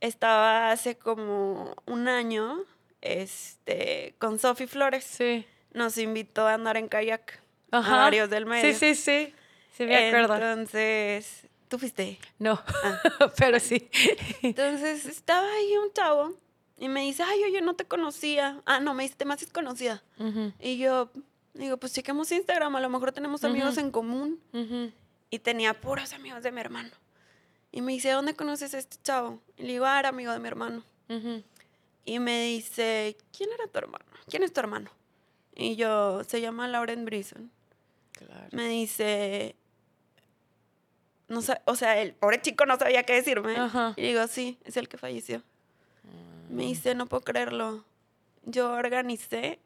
Estaba hace como un año este, con Sofi Flores. Sí. Nos invitó a andar en kayak Ajá. a varios del medio. Sí, sí, sí. Sí, me acuerdo. Entonces, ¿tú fuiste? No, Ah. pero sí. Entonces estaba ahí un chavo y me dice, ay, oye, no te conocía. Ah, no, me dice, te me haces conocida. Ujú, Y yo digo, pues chequemos Instagram, a lo mejor tenemos amigos en común. Y tenía puros amigos de mi hermano. Y me dice, ¿dónde conoces a este chavo? Y le digo, ah, era amigo de mi hermano. Y me dice, ¿quién era tu hermano? ¿Quién es tu hermano? Y yo, se llama Lauren Brison. Claro. Me dice, no o sea, el pobre chico no sabía qué decirme. Ajá. Y digo, sí, es el que falleció. Me dice, no puedo creerlo. Yo organicé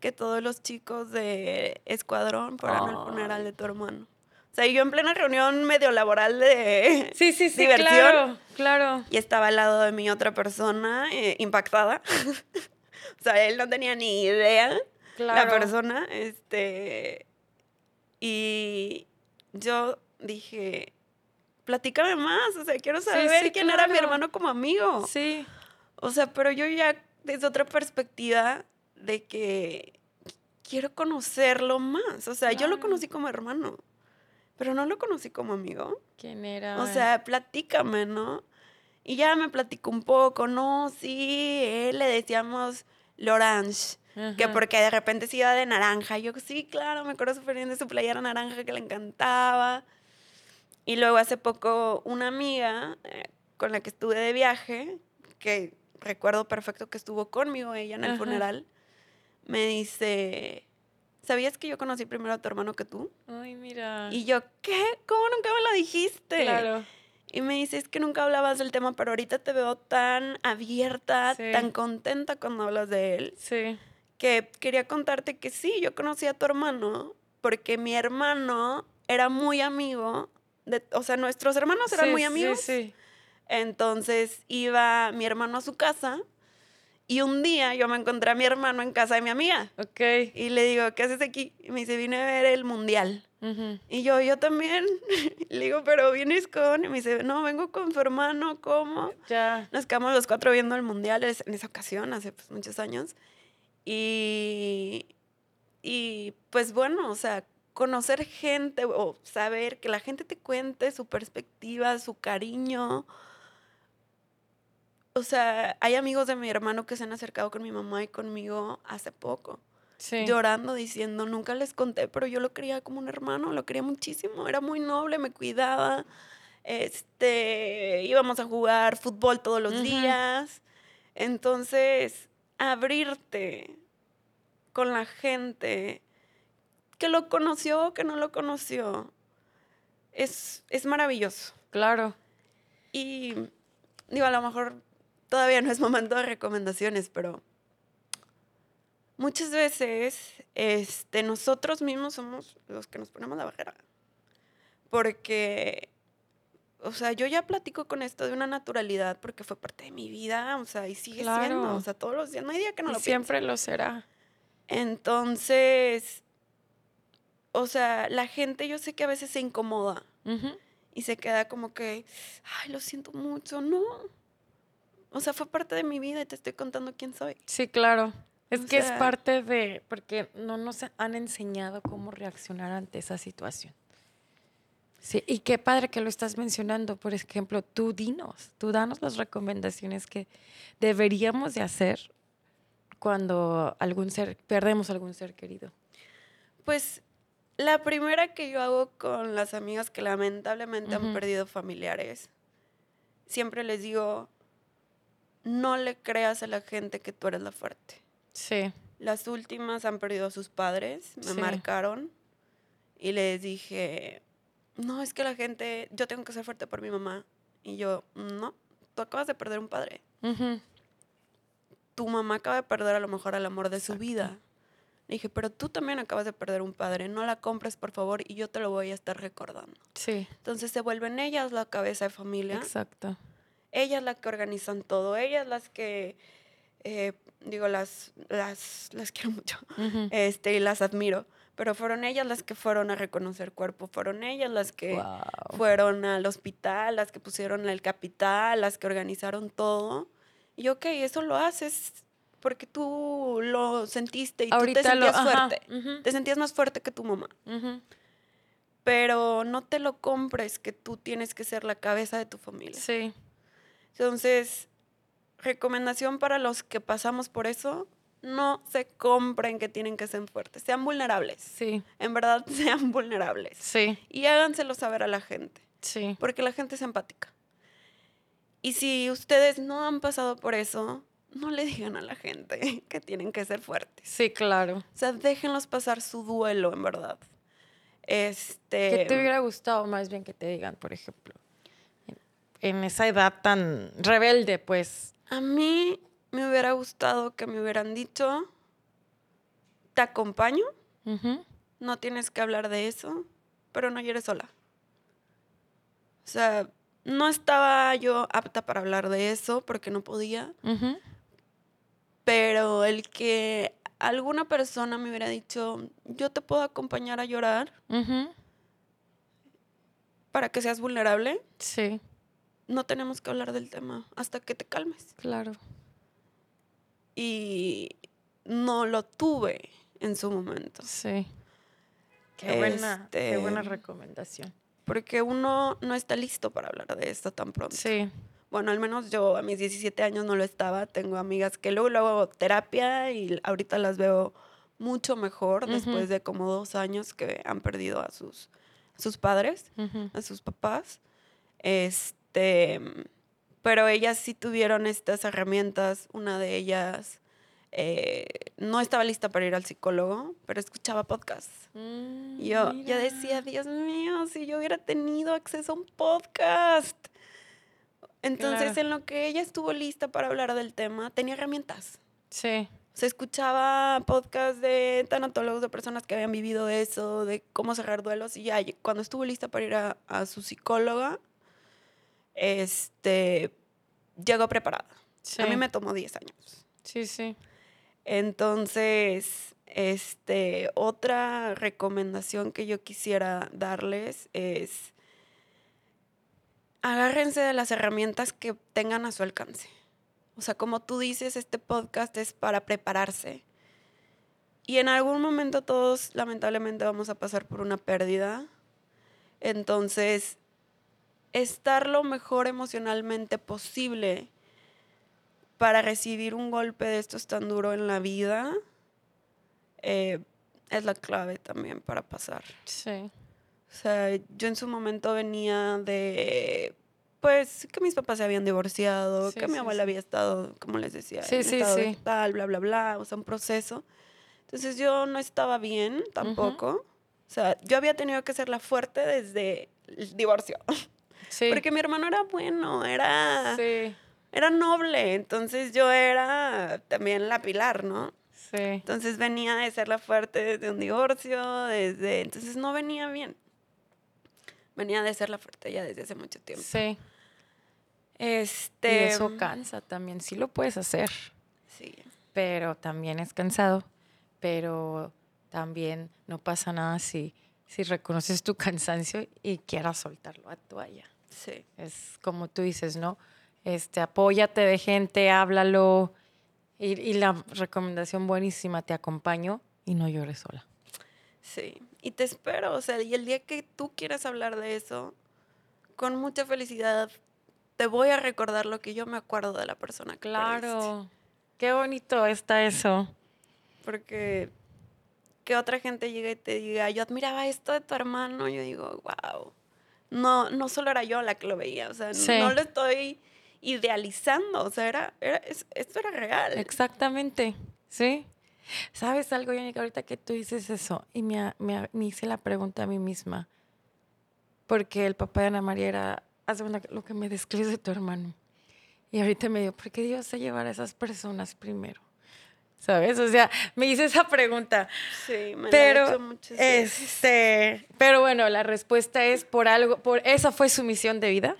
que todos los chicos de Escuadrón fueran al funeral de tu hermano. O sea, yo en plena reunión medio laboral de... Sí, sí, sí, Diversión. claro, claro. Y estaba al lado de mí otra persona eh, impactada. o sea, él no tenía ni idea Claro. la persona. Este, y yo dije, platícame más. O sea, quiero saber sí, quién era mi hermano como amigo. Sí, O sea, pero yo ya desde otra perspectiva de que quiero conocerlo más. O sea, yo lo conocí como hermano, pero no lo conocí como amigo. ¿quién era? O sea, platícame, ¿no? Y ya me platicó un poco, no, sí, él le decíamos L'Orange, que porque de repente se iba de naranja. Yo, sí, claro, me acuerdo súper bien de su playera naranja que le encantaba. Y luego hace poco una amiga eh, con la que estuve de viaje, que recuerdo perfecto que estuvo conmigo ella en el Ajá. funeral, me dice, ¿sabías que yo conocí primero a tu hermano que tú? Ay, mira. Y yo, ¿qué? ¿Cómo nunca me lo dijiste? Claro. Y me dice, es que nunca hablabas del tema, pero ahorita te veo tan abierta, Sí. tan contenta cuando hablas de él, Sí. que quería contarte que sí, yo conocí a tu hermano, porque mi hermano era muy amigo, de, o sea, nuestros hermanos eran Sí, muy sí, amigos. Sí, Entonces iba mi hermano a su casa y un día yo me encontré a mi hermano en casa de mi amiga. Ok. Y le digo, ¿qué haces aquí? Y me dice, vine a ver el mundial. Ujú. Y yo, yo también. Le digo, pero vienes con. Y me dice, no, vengo con su hermano, ¿cómo? Ya. Nos quedamos los cuatro viendo el mundial en esa ocasión, hace pues, muchos años. Y, y pues bueno, o sea, conocer gente o saber que la gente te cuente su perspectiva, su cariño. O sea, hay amigos de mi hermano que se han acercado con mi mamá y conmigo hace poco Sí. llorando diciendo, nunca les conté, pero yo lo quería como un hermano, lo quería muchísimo, era muy noble, me cuidaba, este, íbamos a jugar fútbol todos los días. Entonces, abrirte con la gente que lo conoció, que no lo conoció, es, es maravilloso. Claro. Y digo, a lo mejor todavía no es momento de recomendaciones, pero muchas veces este, nosotros mismos somos los que nos ponemos la barrera. Porque, o sea, yo ya platico con esto de una naturalidad porque fue parte de mi vida, o sea, y sigue siendo, o sea, todos los días, no hay día que no Y lo siempre lo será. Entonces, o sea, la gente yo sé que a veces se incomoda y se queda como que, ay, lo siento mucho, no. O sea, fue parte de mi vida y te estoy contando quién soy. Sí, claro. Es O que es parte de, porque no nos han enseñado cómo reaccionar ante esa situación. Sí, y qué padre que lo estás mencionando. Por ejemplo, tú dinos, tú danos las recomendaciones que deberíamos de hacer cuando algún ser, perdemos algún ser querido. Pues la primera que yo hago con las amigas que lamentablemente han perdido familiares, siempre les digo, no le creas a la gente que tú eres la fuerte. Sí, Las últimas han perdido a sus padres, me Sí. marcaron y les dije, no, es que la gente, yo tengo que ser fuerte por mi mamá. Y yo, no, tú acabas de perder un padre. Tu mamá acaba de perder a lo mejor el amor de su vida. Le dije, pero tú también acabas de perder un padre, no la compres por favor y yo te lo voy a estar recordando. sí, Entonces se vuelven ellas la cabeza de familia, exacto. ellas las que organizan todo, ellas las que, eh, digo, las, las, las quiero mucho este, y las admiro. Pero fueron ellas las que fueron a reconocer cuerpo, fueron ellas las que fueron al hospital, las que pusieron el capital, las que organizaron todo. Y ok, eso lo haces porque tú lo sentiste y tú te lo- sentías ajá, fuerte. Te sentías más fuerte que tu mamá. Pero no te lo compres que tú tienes que ser la cabeza de tu familia. Sí, Entonces, recomendación para los que pasamos por eso, no se compren que tienen que ser fuertes, sean vulnerables. sí, En verdad, sean vulnerables. sí, Y háganselo saber a la gente, sí. porque la gente es empática. Y si ustedes no han pasado por eso, no le digan a la gente que tienen que ser fuertes. Sí, claro. O sea, déjenlos pasar su duelo, en verdad. Este. ¿Qué te hubiera gustado más bien que te digan, por ejemplo? En, esa edad tan rebelde, pues. A mí me hubiera gustado que me hubieran dicho, te acompaño, no tienes que hablar de eso, pero no llores sola. O sea, no estaba yo apta para hablar de eso porque no podía, pero el que alguna persona me hubiera dicho, yo te puedo acompañar a llorar para que seas vulnerable, Sí, no tenemos que hablar del tema hasta que te calmes. claro. Y no lo tuve en su momento. Sí. Qué buena, qué buena Este, recomendación. Porque uno no está listo para hablar de esto tan pronto. Sí, Bueno, al menos yo a mis 17 años no lo estaba. Tengo amigas que luego, luego hago terapia y ahorita las veo mucho mejor después de como dos años que han perdido a sus, a sus padres, a sus papás. Este, pero ellas sí tuvieron estas herramientas. Una de ellas eh, no estaba lista para ir al psicólogo, pero escuchaba podcasts. Mm, yo mira. decía, Dios mío, si yo hubiera tenido acceso a un podcast. Entonces, Claro. en lo que ella estuvo lista para hablar del tema, tenía herramientas. Sí, Se escuchaba podcasts de tanatólogos, de personas que habían vivido eso, de cómo cerrar duelos. Y ya, cuando estuvo lista para ir a, a su psicóloga, este, llegó preparada. sí. A mí me tomó 10 años. Sí, sí. Entonces, este, otra recomendación que yo quisiera darles es agárrense de las herramientas que tengan a su alcance. O sea, como tú dices, este podcast es para prepararse. Y en algún momento todos lamentablemente vamos a pasar por una pérdida. Entonces, estar lo mejor emocionalmente posible para recibir un golpe de estos tan duro en la vida eh, es la clave también para pasar. Sí. O sea, yo en su momento venía de, pues, que mis papás se habían divorciado, Sí, que mi abuela sí. había estado, como les decía, en estado vegetal, bla, bla, bla, o sea, un proceso. Entonces yo no estaba bien tampoco. O sea, yo había tenido que ser la fuerte desde el divorcio. Sí. Porque mi hermano era bueno, era, Sí. era noble. Entonces yo era también la pilar, ¿no? Sí. Entonces venía de ser la fuerte desde un divorcio, desde... Entonces no venía bien. Venía de ser la fuerte ya desde hace mucho tiempo. Sí. Este... Y eso cansa también. Sí lo puedes hacer, Sí. pero también es cansado. Pero también no pasa nada si, si reconoces tu cansancio y quieras soltarlo a toalla. Sí. Es como tú dices, ¿no? Este, apóyate de gente, háblalo, Y, y la recomendación buenísima, te acompaño y no llores sola. Sí, y te espero, o sea, y el día que tú quieras hablar de eso, con mucha felicidad, te voy a recordar lo que yo me acuerdo de la persona que perdiste. Claro. Qué bonito está eso. Porque que otra gente llegue y te diga, yo admiraba esto de tu hermano, yo digo, wow. No, no solo era yo la que lo veía, o sea, Sí. no lo estoy idealizando, o sea, era, era, es- esto era real. Exactamente, ¿sí? ¿Sabes algo, Yannick? Ahorita que tú dices eso, y me, me, hice la pregunta a mí misma, porque el papá de Ana María era, que lo que me describes de tu hermano. Y ahorita me digo, ¿por qué Dios se llevar a esas personas primero? ¿Sabes? O sea, me hice esa pregunta. Sí, me he Pero, hecho muchas veces. este, pero bueno, la respuesta es por algo, por esa fue su misión de vida,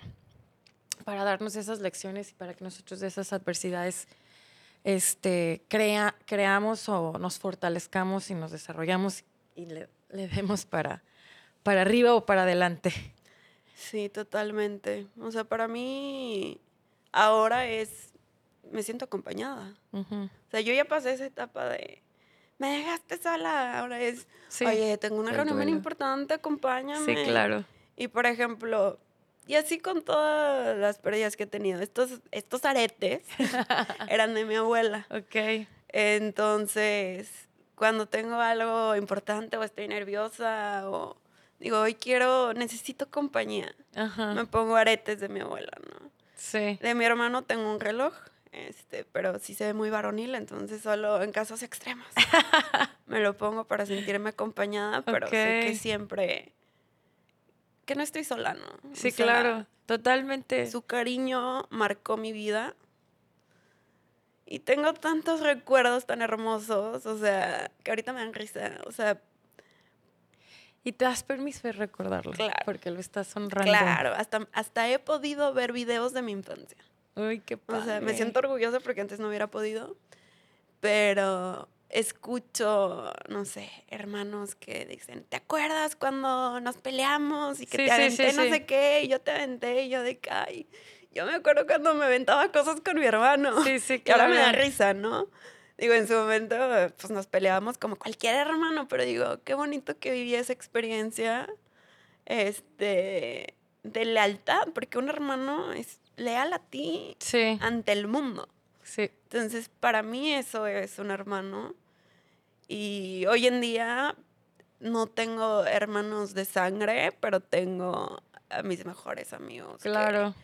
para darnos esas lecciones y para que nosotros de esas adversidades este, crea, creamos o nos fortalezcamos y nos desarrollamos y le, le demos para, para arriba o para adelante. Sí, totalmente. O sea, para mí ahora es, me siento acompañada. O sea, yo ya pasé esa etapa de, me dejaste sola, ahora es, Sí, oye, tengo una reunión importante, acompáñame. sí, claro. Y por ejemplo, y así con todas las pérdidas que he tenido, estos, estos aretes eran de mi abuela. Ok. Entonces, cuando tengo algo importante o estoy nerviosa o digo, hoy quiero, necesito compañía, Ajá. me pongo aretes de mi abuela, ¿no? Sí. De mi hermano tengo un reloj, este, pero sí se ve muy varonil, entonces solo en casos extremos me lo pongo para sentirme acompañada, pero sé que siempre, que no estoy sola, ¿no? O Sí, sea, claro. Totalmente. Su cariño marcó mi vida. Y tengo tantos recuerdos tan hermosos, o sea, que ahorita me dan risa. O sea, Y te das permiso de recordarlo. Claro. Porque lo estás honrando. claro, hasta, hasta he podido ver videos de mi infancia. Uy, qué padre. O sea, me siento orgullosa porque antes no hubiera podido. Pero escucho, no sé, hermanos que dicen, ¿te acuerdas cuando nos peleamos y que Sí, te aventé sí, no sé qué? Y yo te aventé y yo de ay, yo me acuerdo cuando me aventaba cosas con mi hermano. Sí, sí, Y ahora me da claro. risa, ¿no? Digo, en su momento, pues nos peleábamos como cualquier hermano, pero digo, qué bonito que viví esa experiencia este, de lealtad, porque un hermano es leal a ti Sí, ante el mundo. sí. Entonces, para mí eso es un hermano. Y hoy en día no tengo hermanos de sangre, pero tengo a mis mejores amigos. Claro.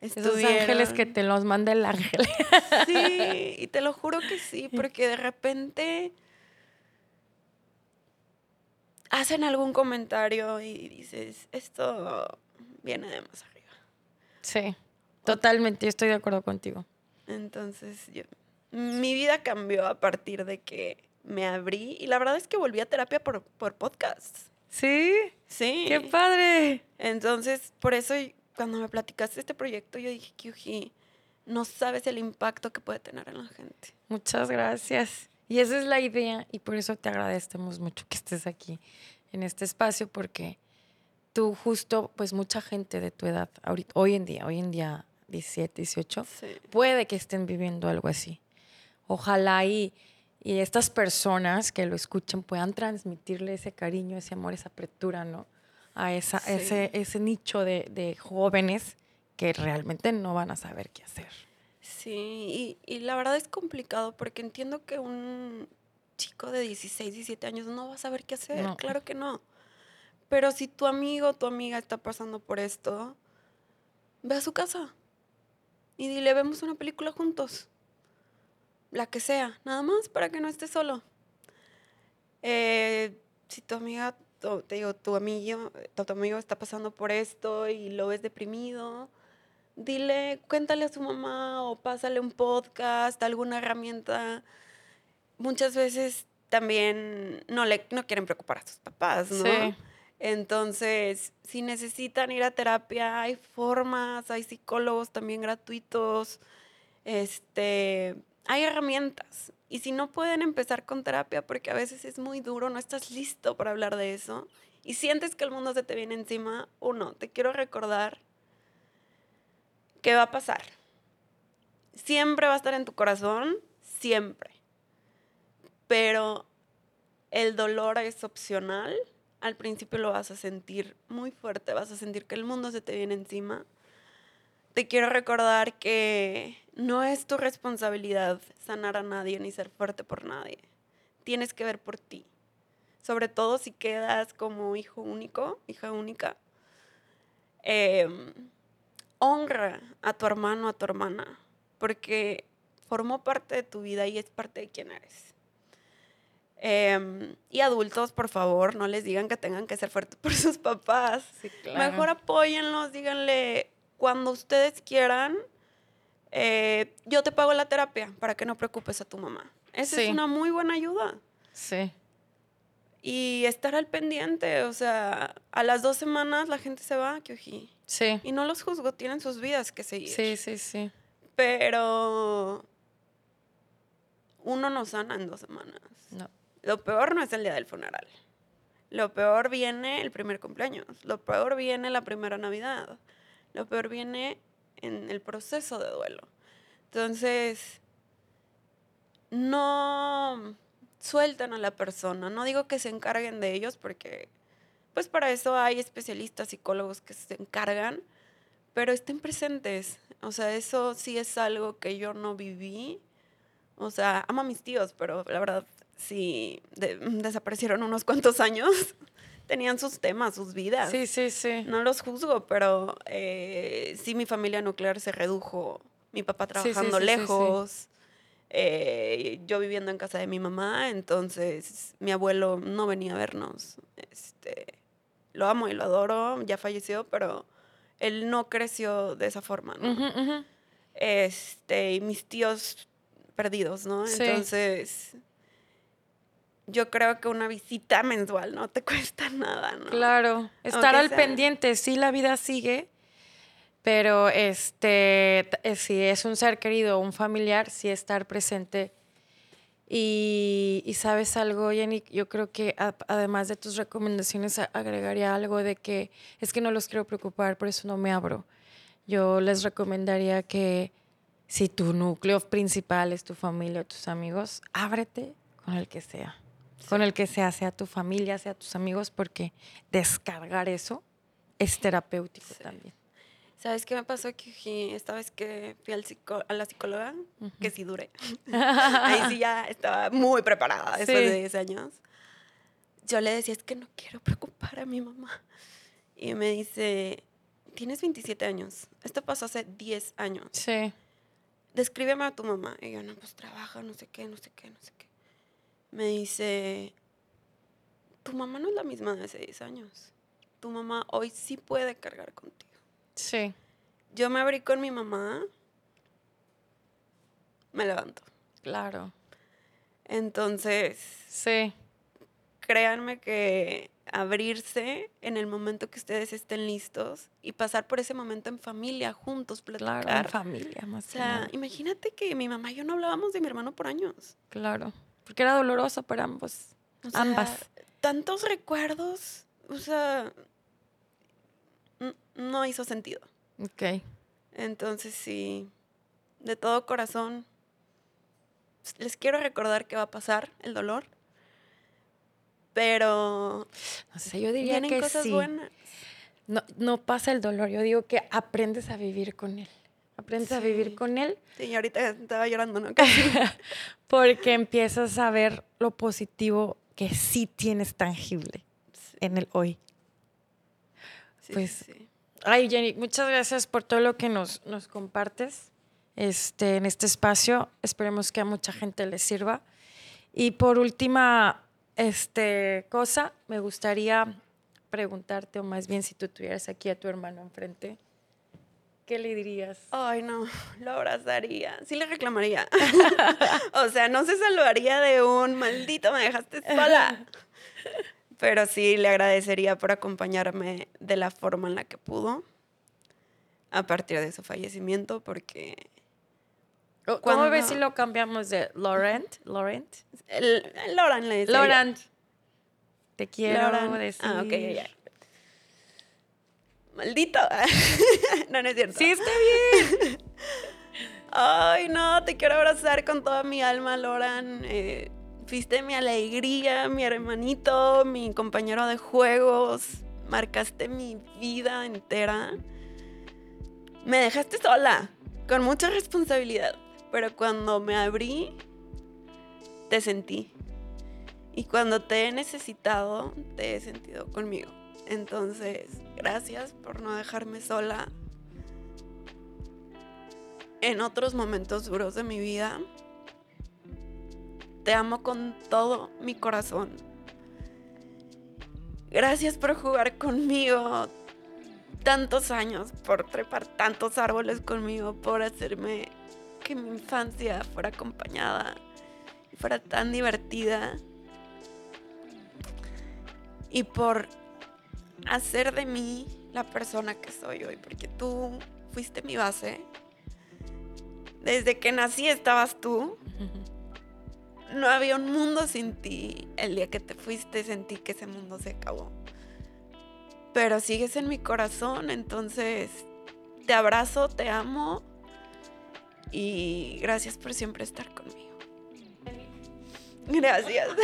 Esos ángeles que te los manda el ángel. Sí, y te lo juro que sí, porque de repente hacen algún comentario y dices, esto viene de más arriba. Sí, totalmente, yo estoy de acuerdo contigo. Entonces, yo, mi vida cambió a partir de que me abrí y la verdad es que volví a terapia por, por podcasts. Sí, Sí. qué padre. Entonces, por eso cuando me platicaste este proyecto, yo dije, Kyuji, no sabes el impacto que puede tener en la gente. Muchas gracias. Y esa es la idea y por eso te agradecemos mucho que estés aquí en este espacio porque tú justo, pues mucha gente de tu edad, ahorita, hoy en día, hoy en día 17, 18, Sí. puede que estén viviendo algo así. Ojalá y, y estas personas que lo escuchen puedan transmitirle ese cariño, ese amor, esa apertura, ¿no? A esa, Sí. ese, ese nicho de, de jóvenes que realmente no van a saber qué hacer. Sí, y, y la verdad es complicado porque entiendo que un chico de 16, 17 años no va a saber qué hacer, No. claro que no. Pero si tu amigo o tu amiga está pasando por esto, ve a su casa y dile, vemos una película juntos, la que sea, nada más para que no estés solo. Eh, si tu amiga, te digo, tu amigo, tu, tu amigo está pasando por esto y lo ves deprimido, dile, cuéntale a su mamá o pásale un podcast, alguna herramienta. Muchas veces también no, le, no quieren preocupar a sus papás, ¿no? Sí. Entonces, si necesitan ir a terapia, hay formas, hay psicólogos también gratuitos, este, hay herramientas. Y si no pueden empezar con terapia, porque a veces es muy duro, no estás listo para hablar de eso, y sientes que el mundo se te viene encima, uno, te quiero recordar que va a pasar. Siempre va a estar en tu corazón, siempre. Pero el dolor es opcional. Al principio lo vas a sentir muy fuerte, vas a sentir que el mundo se te viene encima. Te quiero recordar que no es tu responsabilidad sanar a nadie ni ser fuerte por nadie. Tienes que ver por ti. Sobre todo si quedas como hijo único, hija única. Em, honra a tu hermano, a tu hermana, porque formó parte de tu vida y es parte de quién eres. Em, y adultos, por favor, no les digan que tengan que ser fuertes por sus papás. Mejor apóyenlos, díganle cuando ustedes quieran. Eh, yo te pago la terapia para que no preocupes a tu mamá. Esa es una muy buena ayuda. Sí. Y estar al pendiente, o sea, a las dos semanas la gente se va, Kyoji. Sí. Y no los juzgo, tienen sus vidas que seguir. Sí, sí, sí. Pero uno no sana en dos semanas. No. Lo peor no es el día del funeral. Lo peor viene el primer cumpleaños. Lo peor viene la primera Navidad. Lo peor viene en el proceso de duelo. Entonces, no sueltan a la persona. No digo que se encarguen de ellos porque, pues para eso hay especialistas, psicólogos que se encargan, pero estén presentes. O sea, eso sí es algo que yo no viví. O sea, amo a mis tíos, pero la verdad sí desaparecieron unos cuantos años. Tenían sus temas, sus vidas. Sí, sí, sí. No los juzgo, pero eh, sí mi familia nuclear se redujo. Mi papá trabajando lejos. Eh, yo viviendo en casa de mi mamá, entonces mi abuelo no venía a vernos. Este, lo amo y lo adoro, ya falleció, pero él no creció de esa forma, ¿no? Este, y mis tíos perdidos, ¿no? Entonces, yo creo que una visita mensual no te cuesta nada, ¿no? Claro, estar al pendiente, sí, la vida sigue, pero este, eh, si es un ser querido o un familiar, sí estar presente. Y, y, sabes algo, Jenny, yo creo que además de tus recomendaciones agregaría algo de que es que no los quiero preocupar, por eso no me abro. Yo les recomendaría que si tu núcleo principal es tu familia o tus amigos, ábrete con el que sea. Con el que sea, sea tu familia, sea tus amigos, porque descargar eso es terapéutico también. ¿Sabes qué me pasó aquí esta vez que fui al a la psicóloga? Que sí duré. Ahí sí ya estaba muy preparada después de 10 años. Yo le decía, es que no quiero preocupar a mi mamá. Y me dice, tienes 27 años. Esto pasó hace 10 años. Sí. Descríbeme a tu mamá. Y yo, no, pues trabaja, no sé qué, no sé qué, no sé qué. Me dice, tu mamá no es la misma de hace 10 años. Tu mamá hoy sí puede cargar contigo. Sí. Yo me abrí con mi mamá, me levanto. Claro. Entonces. Sí. Créanme que abrirse en el momento que ustedes estén listos y pasar por ese momento en familia, juntos, platicar. Claro, en familia, más O sea, imagínate que mi mamá y yo no hablábamos de mi hermano por años. Claro, porque era doloroso para ambos. ambas. Tantos recuerdos, o sea, no hizo sentido. Ok. Entonces sí, de todo corazón, les quiero recordar que va a pasar el dolor, pero no sé, yo diría que cosas sí. buenas. No, no pasa el dolor, yo digo que aprendes a vivir con él. Aprendes a vivir con él. Sí, ahorita estaba llorando, ¿no? Porque empiezas a ver lo positivo que sí tienes tangible en el hoy. pues sí. Ay, Jenny, muchas gracias por todo lo que nos, nos compartes este, en este espacio. Esperemos que a mucha gente le sirva. Y por última este, cosa, me gustaría preguntarte, o más bien si tú tuvieras aquí a tu hermano enfrente, ¿qué le dirías? Ay, no, lo abrazaría. Sí le reclamaría. o sea, no se salvaría de un maldito, me dejaste sola. Pero sí le agradecería por acompañarme de la forma en la que pudo a partir de su fallecimiento, porque... ¿Cómo ves si lo cambiamos de Laurent? Laurent. El, Laurent le dice. Laurent. Te quiero decir. Ah, ok, ya. Maldito. no, no es cierto. Sí, está bien. Ay, no, te quiero abrazar con toda mi alma, Loran. Eh, fuiste mi alegría, mi hermanito, mi compañero de juegos. Marcaste mi vida entera. Me dejaste sola, con mucha responsabilidad. Pero cuando me abrí, te sentí. Y cuando te he necesitado, te he sentido conmigo. Entonces, gracias por no dejarme sola en otros momentos duros de mi vida. Te amo con todo mi corazón. Gracias por jugar conmigo tantos años, por trepar tantos árboles conmigo, por hacerme que mi infancia fuera acompañada y fuera tan divertida. Y por hacer de mí la persona que soy hoy, porque tú fuiste mi base. Desde que nací estabas tú. No había un mundo sin ti. El día que te fuiste sentí que ese mundo se acabó. Pero sigues en mi corazón, entonces te abrazo, te amo y gracias por siempre estar conmigo. Gracias.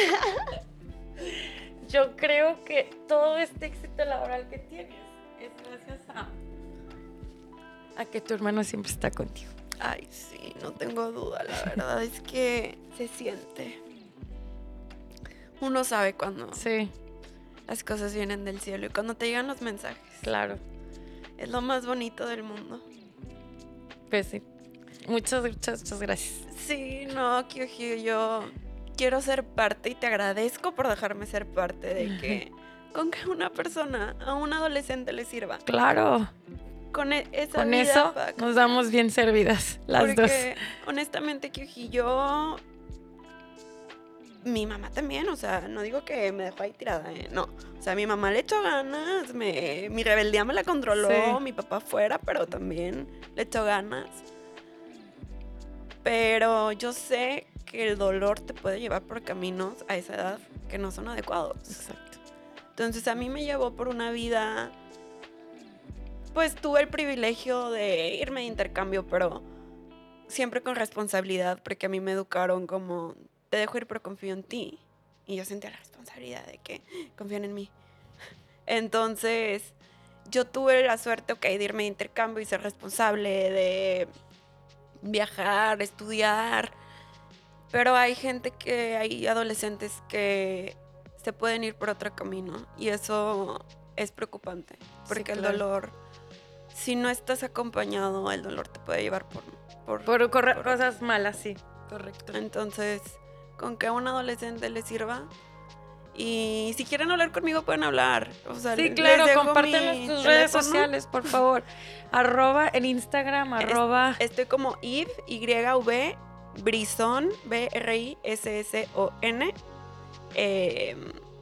Yo creo que todo este éxito laboral que tienes es gracias a, a que tu hermano siempre está contigo. Ay, sí, no tengo duda, la verdad es que se siente. Uno sabe cuando Sí, las cosas vienen del cielo y cuando te llegan los mensajes. claro. Es lo más bonito del mundo. Pues sí. Muchas, muchas, muchas gracias. Sí, no, Kyuji, yo quiero ser parte y te agradezco por dejarme ser parte de que con que una persona, a un adolescente le sirva. Claro. Con e- esa Con vida eso nos damos bien servidas las dos. Porque honestamente, Kyuji, yo. Mi mamá también, o sea, no digo que me dejó ahí tirada, ¿eh? no. O sea, mi mamá le echó ganas, me, mi rebeldía me la controló, Sí. mi papá fuera, pero también le echó ganas. Pero yo sé que el dolor te puede llevar por caminos a esa edad que no son adecuados. Exacto. Entonces a mí me llevó por una vida, pues tuve el privilegio de irme de intercambio, pero siempre con responsabilidad, porque a mí me educaron como, te dejo ir, pero confío en ti. Y yo sentía la responsabilidad de que confían en mí. Entonces yo tuve la suerte, ok, de irme de intercambio y ser responsable, de viajar, estudiar. Pero hay gente que, hay adolescentes que se pueden ir por otro camino y eso es preocupante porque el claro. dolor, si no estás acompañado, el dolor te puede llevar por... por, Por cosas malas, sí. Correcto. Entonces, con que a un adolescente le sirva y si quieren hablar conmigo pueden hablar. O sea, Sí, claro, compártenos mi tus redes teléfono. sociales, por favor. arroba en Instagram, Es- arroba. Estoy como Yv, Y-V, Brison, B-R-I-S-S-O-N. Eh,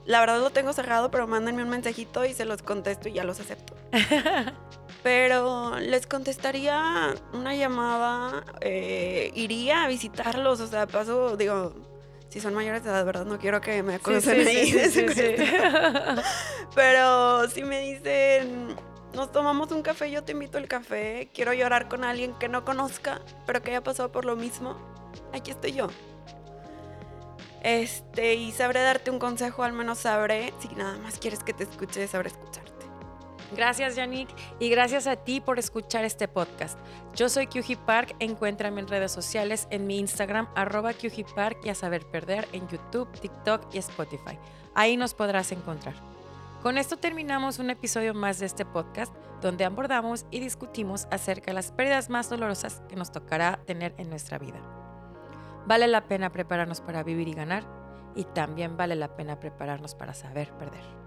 la verdad lo tengo cerrado, pero mándenme un mensajito y se los contesto y ya los acepto. Pero les contestaría una llamada, eh, iría a visitarlos, o sea, paso, digo, si son mayores de edad, ¿verdad? No quiero que me acusen sí, ahí sí, secuestro. Pero si me dicen, nos tomamos un café, yo te invito al café, quiero llorar con alguien que no conozca, pero que haya pasado por lo mismo, aquí estoy yo. Este, y sabré darte un consejo, al menos sabré, si nada más quieres que te escuche, sabré escucharte. Gracias, Yannick. Y gracias a ti por escuchar este podcast. Yo soy Kyuji Park. Encuéntrame en redes sociales en mi Instagram, arroba Kyuji Park y a saber perder en YouTube, TikTok y Spotify. Ahí nos podrás encontrar. Con esto terminamos un episodio más de este podcast donde abordamos y discutimos acerca de las pérdidas más dolorosas que nos tocará tener en nuestra vida. Vale la pena prepararnos para vivir y ganar y también vale la pena prepararnos para saber perder.